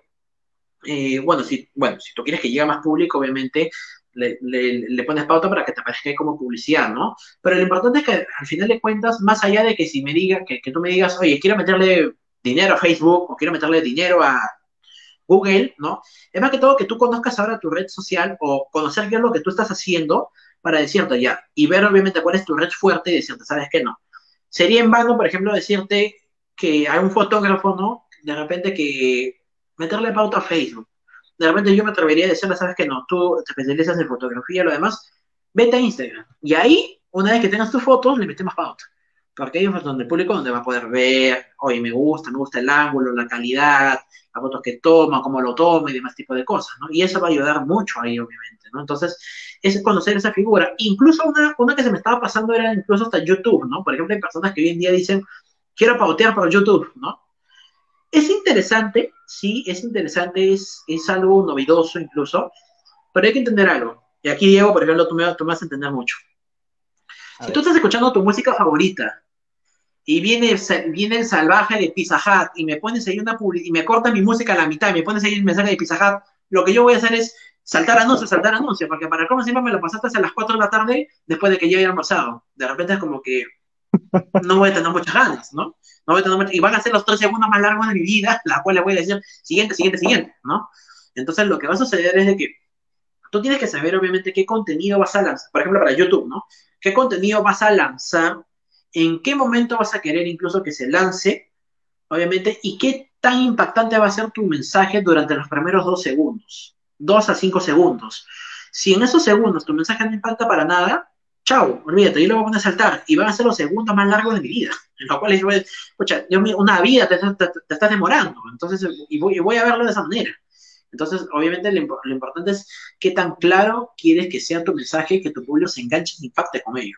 eh, bueno, si, bueno, si tú quieres que llegue a más público, obviamente le, pones pauta para que te aparezca como publicidad, ¿no? Pero lo importante es que al final de cuentas, más allá de que si me digas, que, que tú me digas, oye, quiero meterle dinero a Facebook o quiero meterle dinero a Google, ¿no? Es más que todo que tú conozcas ahora tu red social o conocer qué es lo que tú estás haciendo para decirte ya, y ver obviamente cuál es tu red fuerte y decirte, ¿sabes qué no? Sería en vano, por ejemplo, decirte que hay un fotógrafo, ¿no? De repente que meterle pauta a Facebook. De repente yo me atrevería a decirle, ¿sabes qué no? Tú te especializas en fotografía y lo demás, vete a Instagram. Y ahí, una vez que tengas tus fotos, le metemos pauta. Porque ahí es donde el público donde va a poder ver, oye, me gusta, me gusta el ángulo, la calidad, las fotos que toma, cómo lo toma y demás tipo de cosas, ¿no? Y eso va a ayudar mucho ahí, obviamente, ¿no? Entonces, es conocer esa figura. Incluso una, una que se me estaba pasando era incluso hasta YouTube, ¿no? Por ejemplo, hay personas que hoy en día dicen, quiero pautear para YouTube, ¿no? Es interesante, sí, es interesante, es, es algo novedoso incluso, pero hay que entender algo. Y aquí, Diego, por ejemplo, tú me, tú me vas a entender mucho. si tú estás escuchando tu música favorita y viene, viene el salvaje de Pizza Hut y me pones ahí una y me corta mi música a la mitad y me pones ahí el mensaje de Pizza Hut, lo que yo voy a hacer es saltar anuncios, saltar anuncios, porque para cómo siempre me lo pasaste a las 4 de la tarde después de que ya haya almorzado. De repente es como que no voy a tener muchas ganas, ¿no? no voy a tener muchas... Y van a ser los tres segundos más largos de mi vida, la cual le voy a decir siguiente, siguiente, siguiente, ¿no? Entonces lo que va a suceder es de que tú tienes que saber obviamente qué contenido vas a lanzar, por ejemplo para YouTube, ¿no? ¿Qué contenido vas a lanzar? ¿En qué momento vas a querer incluso que se lance? Obviamente, y qué tan impactante va a ser tu mensaje durante los primeros dos segundos, dos a cinco segundos. Si en esos segundos tu mensaje no impacta para nada, chao, olvídate, yo lo voy a poner a saltar y van a ser los segundos más largos de mi vida. En lo cual, escucha, una vida te, estás demorando, entonces, y voy, voy, a verlo de esa manera. Entonces, obviamente, lo, importante es qué tan claro quieres que sea tu mensaje, que tu público se enganche y impacte con ello.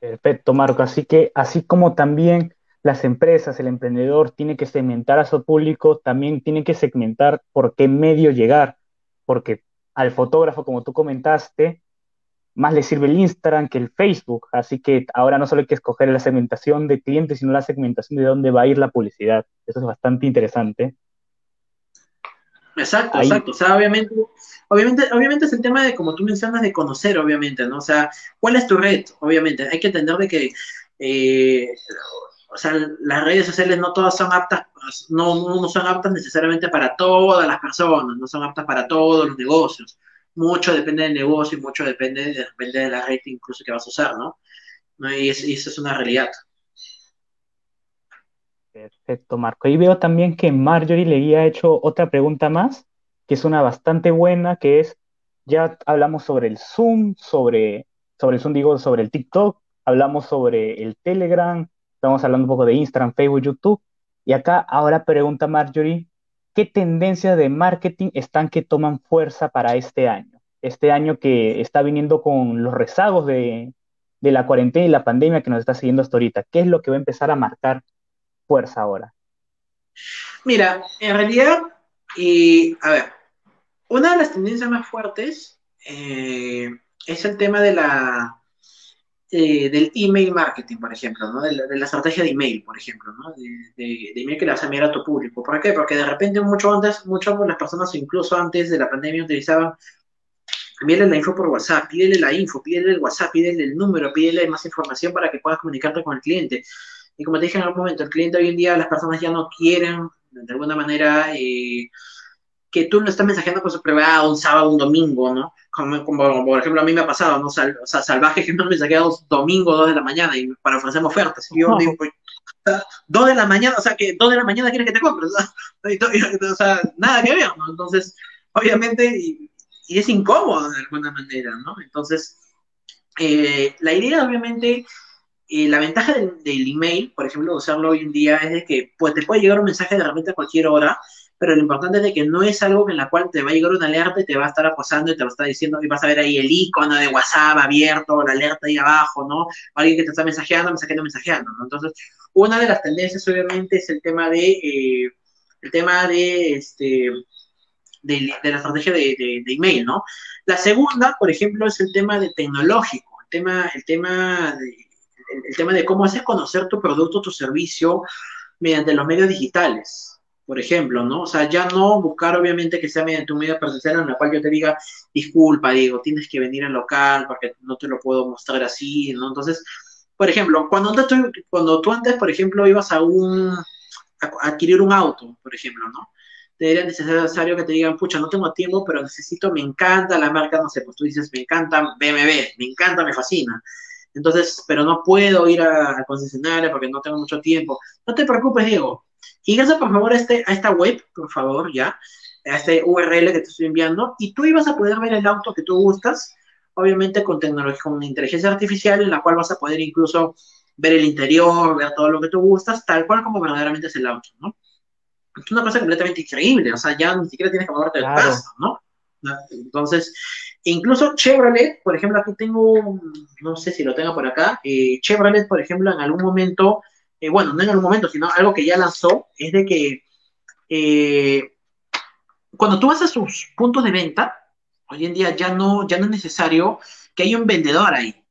Perfecto, Marco. Así que, así como también las empresas, el emprendedor tiene que segmentar a su público, también tiene que segmentar por qué medio llegar, porque al fotógrafo, como tú comentaste, más le sirve el Instagram que el Facebook. Así que ahora no solo hay que escoger la segmentación de clientes, sino la segmentación de dónde va a ir la publicidad. Eso es bastante interesante. Exacto, exacto. O sea, obviamente, obviamente, obviamente es el tema de, como tú mencionas, de conocer, obviamente, ¿no? O sea, ¿cuál es tu red? Obviamente, hay que entender de que, eh, o sea, las redes sociales no todas son aptas, no, no son aptas necesariamente para todas las personas, no son aptas para todos los negocios. Mucho depende del negocio y mucho depende, depende de la red incluso que vas a usar, ¿no? Y, y eso es una realidad. Perfecto, Marco. Y veo también que Marjorie le había hecho otra pregunta más, que es una bastante buena, que es, ya hablamos sobre el Zoom, sobre, sobre el Zoom, digo, sobre el TikTok, hablamos sobre el Telegram, estamos hablando un poco de Instagram, Facebook, YouTube, y acá ahora pregunta Marjorie, ¿qué tendencias de marketing están que toman fuerza para este año? Este año que está viniendo con los rezagos de, de la cuarentena y la pandemia que nos está siguiendo hasta ahorita. ¿Qué es lo que va a empezar a marcar fuerza ahora? Mira, en realidad, y, a ver, una de las tendencias más fuertes eh, es el tema de la eh, del email marketing, por ejemplo, ¿no? de, la, estrategia de email, por ejemplo, ¿no? de, email que le vas a enviar a tu público. ¿Por qué? Porque de repente mucho antes, muchas de las personas, incluso antes de la pandemia, utilizaban envíale la info por WhatsApp, pídele la info, pídele el WhatsApp, pídele el número, pídele más información para que puedas comunicarte con el cliente. Y como te dije en algún momento, el cliente hoy en día, las personas ya no quieren, de alguna manera, eh, que tú no estás mensajeando con su privado un sábado, un domingo, ¿no? Como, por ejemplo a mí me ha pasado, ¿no? o sea, salvajes que me han mensajeado domingo, dos de la mañana y para ofrecer ofertas. Y yo digo, pues, dos de la mañana, o sea, que dos de la mañana quieres que te compres, o sea, nada que ver, ¿no? Entonces, obviamente, y, es incómodo de alguna manera, ¿no? Entonces, eh, la idea, obviamente, la ventaja del, email, por ejemplo, usarlo hoy en día, es de que pues, te puede llegar un mensaje de repente a cualquier hora, pero lo importante es de que no es algo en la cual te va a llegar una alerta y te va a estar acosando y te lo está diciendo y vas a ver ahí el icono de WhatsApp abierto, la alerta ahí abajo, ¿no? Alguien que te está mensajeando, mensajeando, mensajeando, ¿no? Entonces, una de las tendencias obviamente es el tema de, eh, el tema de, este, de, la estrategia de, email, ¿no? La segunda, por ejemplo, es el tema de tecnológico, el tema, el tema el, tema de cómo haces conocer tu producto, tu servicio mediante los medios digitales, por ejemplo, ¿no? O sea, ya no buscar obviamente que sea mediante un medio presencial en el cual yo te diga, disculpa, digo, tienes que venir al local porque no te lo puedo mostrar así, ¿no? Entonces, por ejemplo, cuando, tú, cuando tú antes, por ejemplo, ibas a un adquirir un auto, por ejemplo, ¿no? Te era necesario que te digan, pucha, no tengo tiempo, pero necesito, me encanta la marca, no sé, pues tú dices, me encanta BMW, me encanta, me fascina. Entonces, pero no puedo ir a, concesionaria porque no tengo mucho tiempo. No te preocupes, Diego. Ingresa por favor a, este, a esta web, por favor, ya, a este URL que te estoy enviando, y tú ibas a poder ver el auto que tú gustas, obviamente con tecnología, con inteligencia artificial, en la cual vas a poder incluso ver el interior, ver todo lo que tú gustas, tal cual como verdaderamente es el auto, ¿no? Es una cosa completamente increíble, o sea, ya ni siquiera tienes que moverte del paso, ¿no? Entonces, incluso Chevrolet, por ejemplo, aquí tengo, no sé si lo tengo por acá, eh, Chevrolet, por ejemplo, en algún momento eh, bueno, no en algún momento, sino algo que ya lanzó, es de que eh, cuando tú vas a sus puntos de venta, hoy en día ya no, ya no es necesario que haya un vendedor ahí,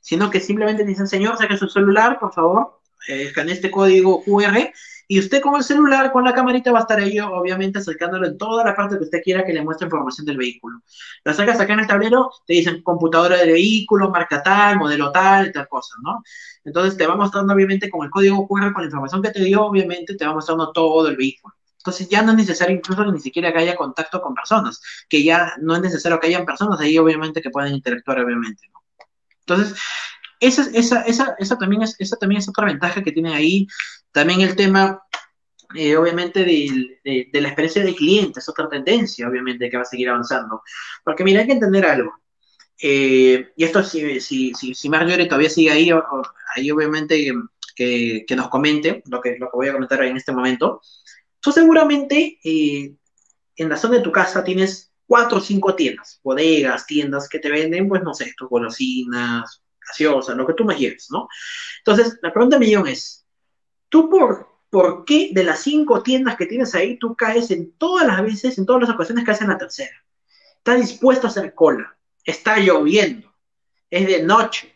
sino que simplemente dicen, señor, saque su celular, por favor, eh, escanee este código QR y usted con el celular, con la camarita, va a estar ahí, obviamente, acercándolo en toda la parte que usted quiera que le muestre información del vehículo. La sacas acá en el tablero, te dicen computadora de vehículo, marca tal, modelo tal, tal cosa, ¿no? Entonces te va mostrando, obviamente, con el código QR, con la información que te dio, obviamente, te va mostrando todo el vehículo. Entonces ya no es necesario incluso ni siquiera que haya contacto con personas, que ya no es necesario que hayan personas ahí, obviamente, que puedan interactuar, obviamente, ¿no? Entonces, esa, esa, esa, esa, también es, esa también es otra ventaja que tiene ahí. También el tema, eh, obviamente, de, de, la experiencia del cliente, es otra tendencia, obviamente, que va a seguir avanzando. Porque mira, hay que entender algo. Eh, y esto, si, si, si, si Marjorie todavía sigue ahí, ahí obviamente que, que, nos comente lo que, lo que voy a comentar en este momento. Tú seguramente eh, en la zona de tu casa tienes cuatro o cinco tiendas, bodegas, tiendas que te venden, pues no sé, tus golosinas, gaseosas, lo que tú me lleves, ¿no? Entonces, la pregunta millón es, ¿tú por, por qué de las cinco tiendas que tienes ahí tú caes en todas las veces, en todas las ocasiones caes en la tercera? Estás dispuesto a hacer cola, está lloviendo, es de noche,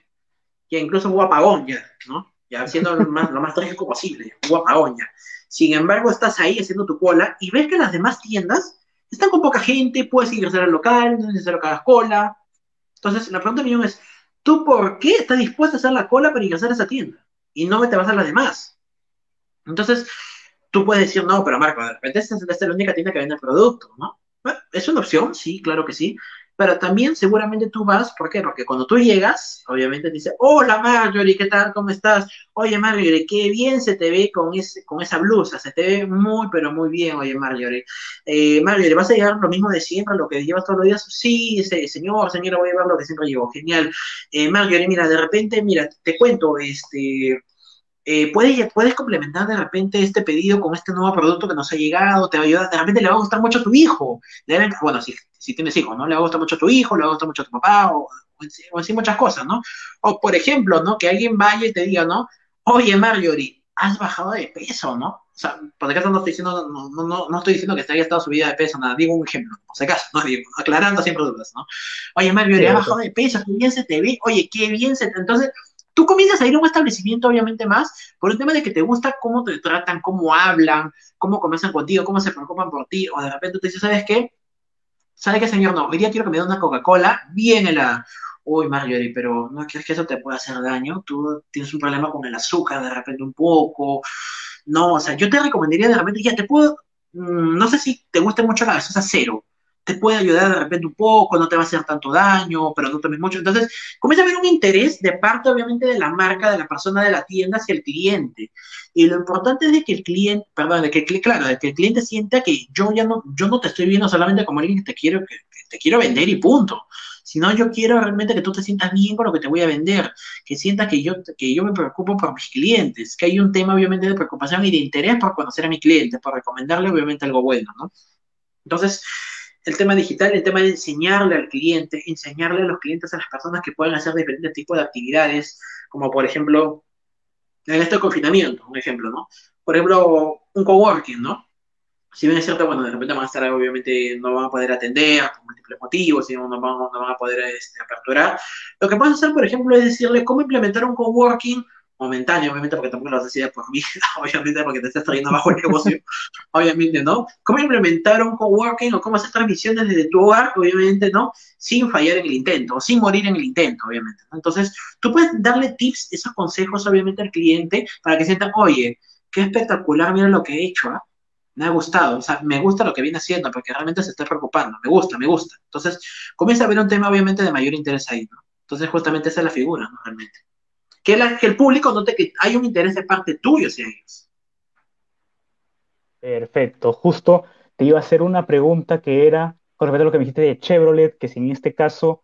que incluso hubo apagón ya, ¿no? Ya haciendo lo más, lo más trágico posible, hubo apagón ya. Sin embargo, estás ahí haciendo tu cola y ves que las demás tiendas están con poca gente, puedes ingresar al local, no es necesario que hagas cola. Entonces, la pregunta millón es, ¿tú por qué estás dispuesto a hacer la cola para ingresar a esa tienda? Y no te vas a las demás. Entonces, tú puedes decir, no, pero Marco, de repente esta es la única tienda que vende el producto, ¿no? Es una opción, sí, claro que sí, pero también seguramente tú vas, ¿por qué? Porque cuando tú llegas, obviamente te dice, hola Marjorie, ¿qué tal? ¿Cómo estás? Oye Marjorie, qué bien se te ve con, ese, con esa blusa, se te ve muy, pero muy bien, oye Marjorie. Eh, Marjorie, ¿vas a llevar lo mismo de siempre, lo que llevas todos los días? Sí, señor, señora, voy a llevar lo que siempre llevo, genial. Eh, Marjorie, mira, de repente, mira, te cuento, este, eh, puedes, puedes complementar de repente este pedido con este nuevo producto que nos ha llegado, te va a ayudar, de repente le va a gustar mucho a tu hijo, bueno, si, si tienes hijos, ¿no? Le va a gustar mucho a tu hijo, le va a gustar mucho a tu papá, o, o, así muchas cosas, ¿no? O por ejemplo, ¿no? Que alguien vaya y te diga, ¿no? Oye, Marjorie, has bajado de peso, ¿no? O sea, por si acaso no estoy diciendo, no, no, no, no estoy diciendo que te haya estado subida de peso, nada, digo un ejemplo, por si acaso, ¿no? Digo, aclarando siempre dudas, ¿no? Oye, Marjorie, has bajado de peso, qué bien se te ve, oye, qué bien se te... Entonces, tú comienzas a ir a un establecimiento, obviamente, más por el tema de que te gusta cómo te tratan, cómo hablan, cómo comienzan contigo, cómo se preocupan por ti, o de repente te dices, ¿sabes qué? ¿Sabes qué, señor? No, hoy día quiero que me dé una Coca-Cola bien helada. Uy, Marjorie, pero ¿no crees que eso te puede hacer daño? Tú tienes un problema con el azúcar, de repente un poco. No, o sea, yo te recomendaría de repente, ya te puedo, mm, no sé si te gusta mucho la gaseosa cero, te puede ayudar de repente un poco, no te va a hacer tanto daño, pero no tomes mucho. Entonces, comienza a haber un interés de parte, obviamente, de la marca, de la persona de la tienda hacia el cliente. Y lo importante es que el cliente, perdón, de que, claro, de que el cliente sienta que yo ya no, yo no te estoy viendo solamente como alguien que te quiero, que, te quiero vender y punto. Sino yo quiero realmente que tú te sientas bien con lo que te voy a vender, que sientas que yo, que yo me preocupo por mis clientes, que hay un tema obviamente de preocupación y de interés por conocer a mi cliente, por recomendarle obviamente algo bueno, ¿no? Entonces, el tema digital, el tema de enseñarle al cliente, enseñarle a los clientes, a las personas que pueden hacer diferentes tipos de actividades, como por ejemplo, en este confinamiento, un ejemplo, ¿no? Por ejemplo, un coworking, ¿no? Si bien es cierto, bueno, de repente van a estar, obviamente, no van a poder atender por múltiples motivos, no van, no van a poder este, aperturar. Lo que puedes hacer, por ejemplo, es decirle cómo implementar un coworking momentáneo, obviamente, porque tampoco lo decir por mí, obviamente, porque te estás trayendo abajo el negocio, obviamente, ¿no? ¿Cómo implementar un coworking o cómo hacer transmisiones desde tu hogar, obviamente, ¿no? Sin fallar en el intento, o sin morir en el intento, obviamente. Entonces, tú puedes darle tips, esos consejos, obviamente, al cliente para que sientan, oye, qué espectacular, mira lo que he hecho, ¿ah? Me ha gustado, o sea, me gusta lo que viene haciendo, porque realmente se está preocupando, me gusta, me gusta. Entonces, comienza a ver un tema, obviamente, de mayor interés ahí, ¿no? Entonces, justamente esa es la figura, ¿no? Realmente que, el público note que hay un interés de parte tuyo hacia ellos. Perfecto, justo te iba a hacer una pregunta que era con respecto a lo que me dijiste de Chevrolet, que si en este caso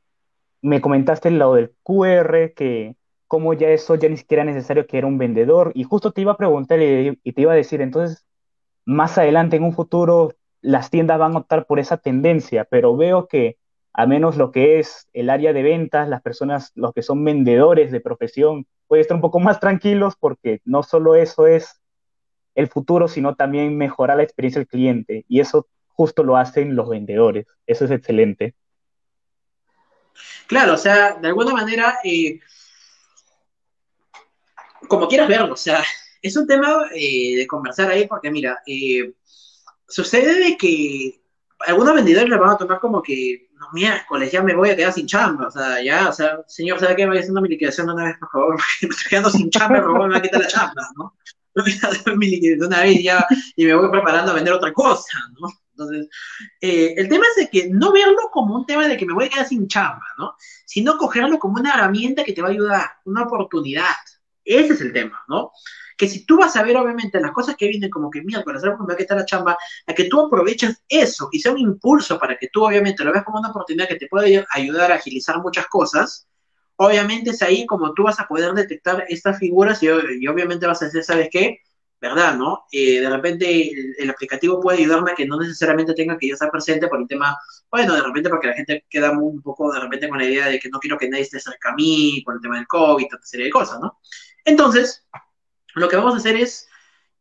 me comentaste el lado del QR, que como ya eso ya ni siquiera era necesario que era un vendedor, y justo te iba a preguntar y, y te iba a decir, entonces, más adelante en un futuro las tiendas van a optar por esa tendencia, pero veo que a menos lo que es el área de ventas, las personas, los que son vendedores de profesión, pueden estar un poco más tranquilos porque no solo eso es el futuro, sino también mejorar la experiencia del cliente. Y eso justo lo hacen los vendedores. Eso es excelente. Claro, o sea, de alguna manera, eh, como quieras verlo, o sea, es un tema eh, de conversar ahí porque, mira, eh, sucede de que algunos vendedores le van a tomar como que, no, miércoles, ya me voy a quedar sin chamba, o sea, ya, o sea, señor, ¿sabe qué? Voy haciendo mi liquidación una vez, por favor, porque me estoy quedando sin chamba, por favor, me va a quitar la chamba, ¿no? voy a hacer mi liquidación una vez ya y me voy preparando a vender otra cosa, ¿no? Entonces, eh, el tema es de que no verlo como un tema de que me voy a quedar sin chamba, ¿no? Sino cogerlo como una herramienta que te va a ayudar, una oportunidad. Ese es el tema, ¿no? Que si tú vas a ver, obviamente, las cosas que vienen como que, para hacer me va a quitar la chamba, a que tú aproveches eso y sea un impulso para que tú, obviamente, lo veas como una oportunidad que te puede ayudar a agilizar muchas cosas, obviamente es ahí como tú vas a poder detectar estas figuras y, y obviamente vas a decir, ¿sabes qué? ¿verdad? ¿no? Eh, de repente el, aplicativo puede ayudarme a que no necesariamente tenga que yo estar presente por el tema, bueno, de repente porque la gente queda un poco de repente con la idea de que no quiero que nadie esté cerca a mí por el tema del COVID, otra serie de cosas, ¿no? Entonces, lo que vamos a hacer es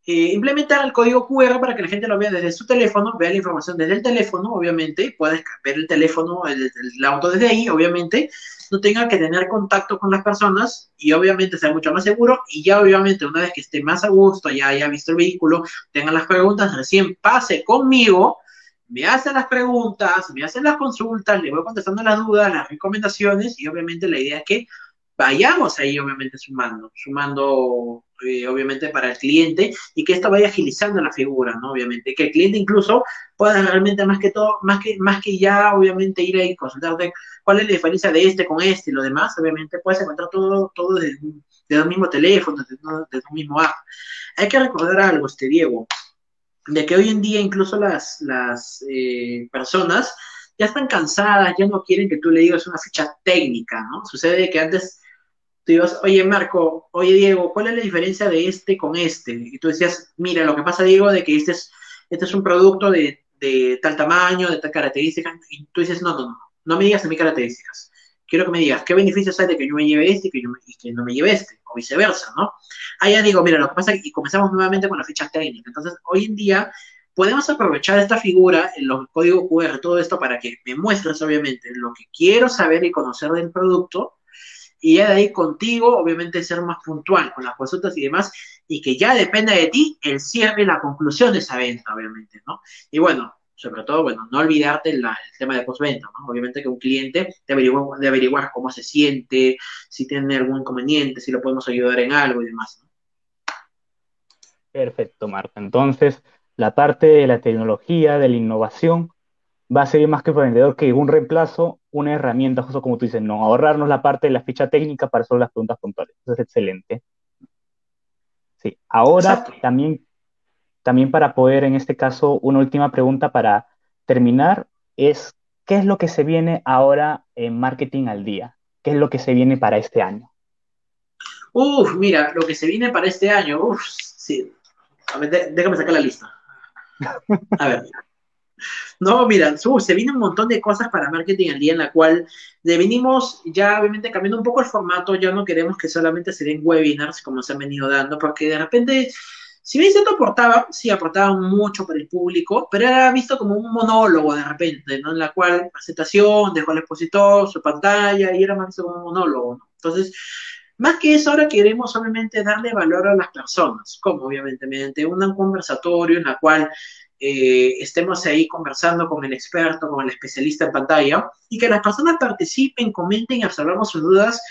eh, implementar el código QR para que la gente lo vea desde su teléfono, vea la información desde el teléfono, obviamente, puedes ver el teléfono, el, auto desde ahí, obviamente, no tenga que tener contacto con las personas y obviamente sea mucho más seguro. Y ya obviamente una vez que esté más a gusto, ya haya visto el vehículo, tenga las preguntas, recién pase conmigo, me hace las preguntas, me hacen las consultas, le voy contestando las dudas, las recomendaciones y obviamente la idea es que vayamos ahí obviamente sumando, sumando eh, obviamente para el cliente y que esto vaya agilizando la figura, ¿no? Obviamente, que el cliente incluso pueda realmente más que todo, más que, más que ya obviamente ir ahí consultarte cuál es la diferencia de este con este y lo demás, obviamente puedes encontrar todo, todo desde, desde un mismo teléfono, desde, desde, un mismo app. Hay que recordar algo, este Diego, de que hoy en día incluso las, las eh, personas ya están cansadas, ya no quieren que tú le digas una ficha técnica, ¿no? Sucede que antes tú oye Marco, oye Diego, ¿cuál es la diferencia de este con este? Y tú decías, mira, lo que pasa Diego, de que este es, este es un producto de, de tal tamaño, de tal característica, y tú dices, no, no, no, no me digas de mis características. Quiero que me digas qué beneficios hay de que yo me lleve este y que, yo y que no me lleve este, o viceversa, ¿no? Ahí ya digo, mira, lo que pasa que comenzamos nuevamente con la ficha técnica. Entonces, hoy en día podemos aprovechar esta figura, el código QR, todo esto para que me muestres, obviamente, lo que quiero saber y conocer del producto y ya de ahí contigo, obviamente, ser más puntual con las consultas y demás, y que ya dependa de ti el cierre y la conclusión de esa venta, obviamente, ¿no? Y bueno, sobre todo, bueno, no olvidarte el tema de postventa, ¿no? Obviamente que un cliente debe averiguar, de averiguar cómo se siente, si tiene algún inconveniente, si lo podemos ayudar en algo y demás, ¿no? Perfecto, Marta. Entonces, la parte de la tecnología, de la innovación, va a ser más que el vendedor que un reemplazo, una herramienta, justo como tú dices, no, ahorrarnos la parte de la ficha técnica para solo las preguntas puntuales. Eso es excelente. Sí, ahora también, también para poder, en este caso, una última pregunta para terminar es, ¿qué es lo que se viene ahora en marketing al día? ¿Qué es lo que se viene para este año? Uf, mira, lo que se viene para este año, uf, sí. A ver, déjame sacar la lista. A ver, no, mira, se viene un montón de cosas para marketing al día en la cual venimos ya obviamente cambiando un poco el formato, ya no queremos que solamente se den webinars como se han venido dando, porque de repente, si bien cierto aportaba, sí aportaba mucho para el público, pero era visto como un monólogo de repente, ¿no? En la cual presentación, dejó al expositor, su pantalla, y era más visto como un monólogo, ¿no? Entonces, más que eso, ahora queremos obviamente darle valor a las personas, como obviamente un conversatorio en la cual eh, estemos ahí conversando con el experto, con el especialista en pantalla, y que las personas participen, comenten y absorbamos sus dudas,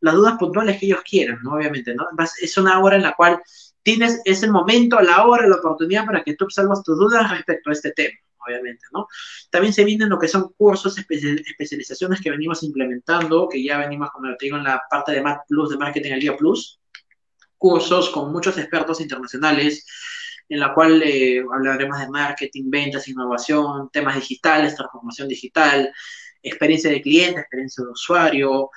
las dudas puntuales que ellos quieran, ¿no? Obviamente, ¿no? Es una hora en la cual tienes, es el momento, la hora, la oportunidad para que tú observas tus dudas respecto a este tema, obviamente, ¿no? También se vienen lo que son cursos, especializaciones que venimos implementando, que ya venimos, como te digo, en la parte de Mat Plus, de Marketing al Día Plus, cursos con muchos expertos internacionales, en la cual eh, hablaremos de marketing, ventas, innovación, temas digitales, transformación digital, experiencia de cliente, experiencia de usuario.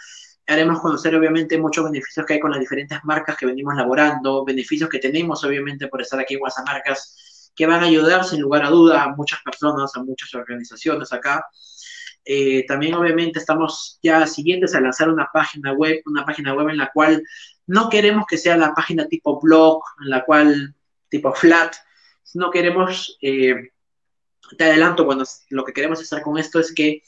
Haremos conocer obviamente muchos beneficios que hay con las diferentes marcas que venimos laborando, beneficios que tenemos obviamente por estar aquí en WhatsApp Marcas, que van a ayudar sin lugar a dudas a muchas personas, a muchas organizaciones acá. Eh, también obviamente estamos ya siguientes a lanzar una página web, una página web en la cual no queremos que sea la página tipo blog, en la cual, tipo flat, no queremos, eh, te adelanto, bueno, lo que queremos hacer con esto es que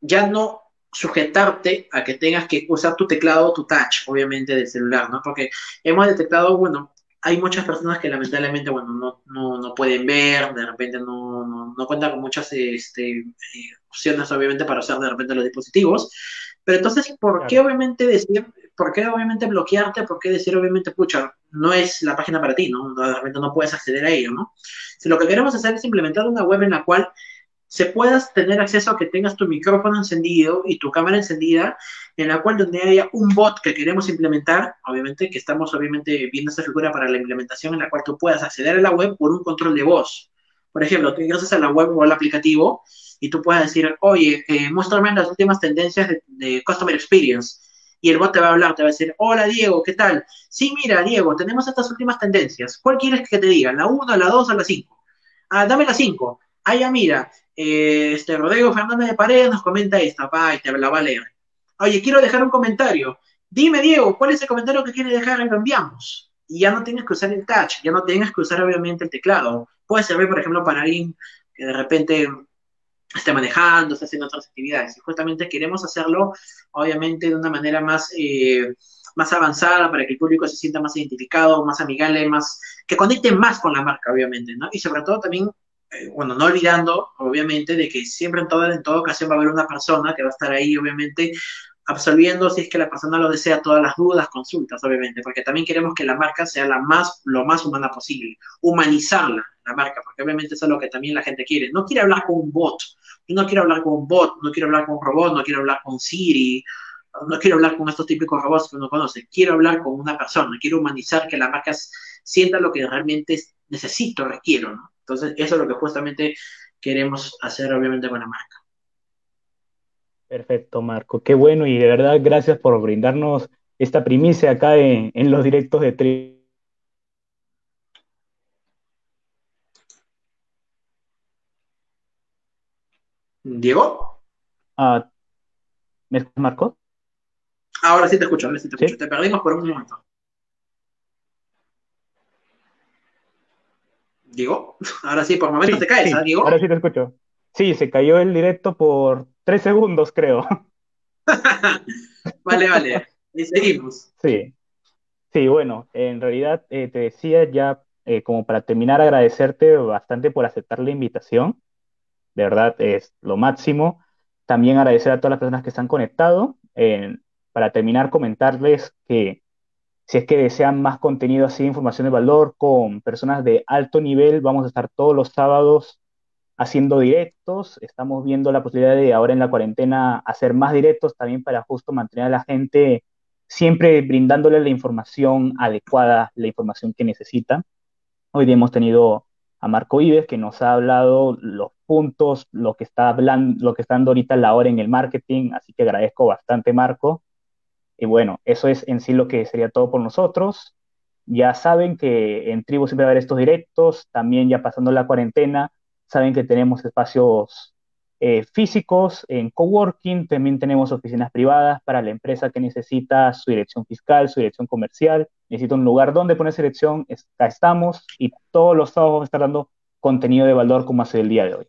ya no sujetarte a que tengas que usar tu teclado, tu touch, obviamente, del celular, ¿no? Porque hemos detectado, bueno, hay muchas personas que lamentablemente, bueno, no, no, no pueden ver, de repente no, no, no cuentan con muchas este, eh, opciones, obviamente, para usar de repente los dispositivos. Pero entonces, ¿por qué obviamente decir, por qué obviamente bloquearte? ¿Por qué decir obviamente, pucha, no es la página para ti, ¿no? De no puedes acceder a ello, ¿no? Si lo que queremos hacer es implementar una web en la cual se puedas tener acceso a que tengas tu micrófono encendido y tu cámara encendida, en la cual donde haya un bot que queremos implementar, obviamente que estamos obviamente viendo esta figura para la implementación en la cual tú puedas acceder a la web por un control de voz. Por ejemplo, tú ingresas a la web o al aplicativo y tú puedes decir, oye, eh, muéstrame las últimas tendencias de, de Customer Experience. Y el bot te va a hablar, te va a decir, hola Diego, ¿qué tal? Sí, mira, Diego, tenemos estas últimas tendencias. ¿Cuál quieres que te diga? ¿La 1, la 2 o la 5? Ah, dame la 5. Ah, ya mira, eh, este Rodrigo Fernández de Paredes nos comenta esta, pa, y te la va a leer. Oye, quiero dejar un comentario. Dime, Diego, ¿cuál es el comentario que quieres dejar y lo enviamos? Y ya no tienes que usar el touch, ya no tienes que usar obviamente el teclado. Puede servir, por ejemplo, para alguien que de repente esté manejando, esté haciendo otras actividades. Y justamente queremos hacerlo, obviamente, de una manera más, eh, más avanzada para que el público se sienta más identificado, más amigable, más que conecte más con la marca, obviamente, ¿no? Y sobre todo también eh, bueno, no olvidando, obviamente, de que siempre en toda, en toda ocasión va a haber una persona que va a estar ahí, obviamente, absolviendo, si es que la persona lo desea, todas las dudas, consultas, obviamente, porque también queremos que la marca sea la más, lo más humana posible, humanizarla, marca, porque obviamente eso es lo que también la gente quiere. No quiere hablar con un bot, no quiero hablar con un bot, no quiero hablar con un robot, no quiero hablar con Siri, no quiero hablar con estos típicos robots que uno conoce, quiero hablar con una persona, quiero humanizar que la marca sienta lo que realmente necesito, requiero. Entonces, eso es lo que justamente queremos hacer, obviamente, con la marca. Perfecto, Marco. Qué bueno y de verdad gracias por brindarnos esta primicia acá en, los directos de Tri. ¿Diego? Ah, ¿Me escuchas, Marco? Ahora sí te escucho, ahora sí te escucho. Te perdimos por un momento. Diego, ahora sí, por momentos te caes, ¿ah, Diego? Ahora sí te escucho. Sí, se cayó el directo por tres segundos, creo. vale, vale. Y seguimos. Sí. Sí, bueno, en realidad eh, te decía ya, eh, como para terminar, agradecerte bastante por aceptar la invitación. De verdad, es lo máximo. También agradecer a todas las personas que están conectado. para terminar, comentarles que si es que desean más contenido así, información de valor con personas de alto nivel, vamos a estar todos los sábados haciendo directos. Estamos viendo la posibilidad de ahora en la cuarentena hacer más directos también para justo mantener a la gente siempre brindándole la información adecuada, la información que necesita. Hoy día hemos tenido a Marco Ives que nos ha hablado los puntos, lo que está hablando, lo que está dando ahorita la hora en el marketing, así que agradezco bastante Marco. Y bueno, eso es en sí lo que sería todo por nosotros. Ya saben que en Tribu siempre va a haber estos directos, también ya pasando la cuarentena, saben que tenemos espacios eh, físicos en coworking, también tenemos oficinas privadas para la empresa que necesita su dirección fiscal, su dirección comercial, necesita un lugar donde poner su dirección, acá estamos y todos los sábados vamos a estar dando contenido de valor como hace el día de hoy.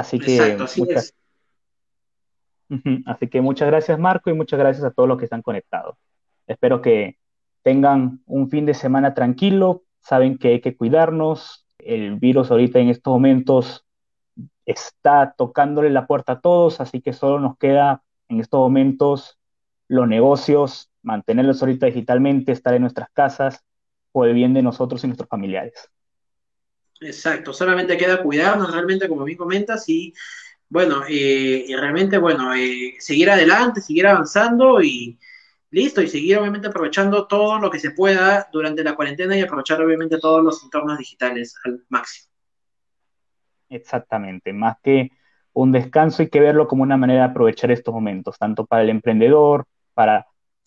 Así que muchas, Así que muchas gracias Marco y muchas gracias a todos los que están conectados. Espero que tengan un fin de semana tranquilo, saben que hay que cuidarnos, el virus ahorita en estos momentos está tocándole la puerta a todos, así que solo nos queda en estos momentos los negocios, mantenerlos ahorita digitalmente, estar en nuestras casas por el bien de nosotros y nuestros familiares. Exacto, solamente queda cuidarnos realmente, como bien comentas, y bueno, eh, y realmente, bueno, eh, seguir adelante, seguir avanzando y listo, y seguir obviamente aprovechando todo lo que se pueda durante la cuarentena y aprovechar obviamente todos los entornos digitales al máximo. Exactamente, más que un descanso hay que verlo como una manera de aprovechar estos momentos, tanto para el emprendedor, para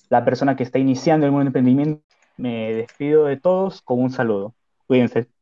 la persona que está iniciando el emprendimiento. Me despido de todos con un saludo. Cuídense.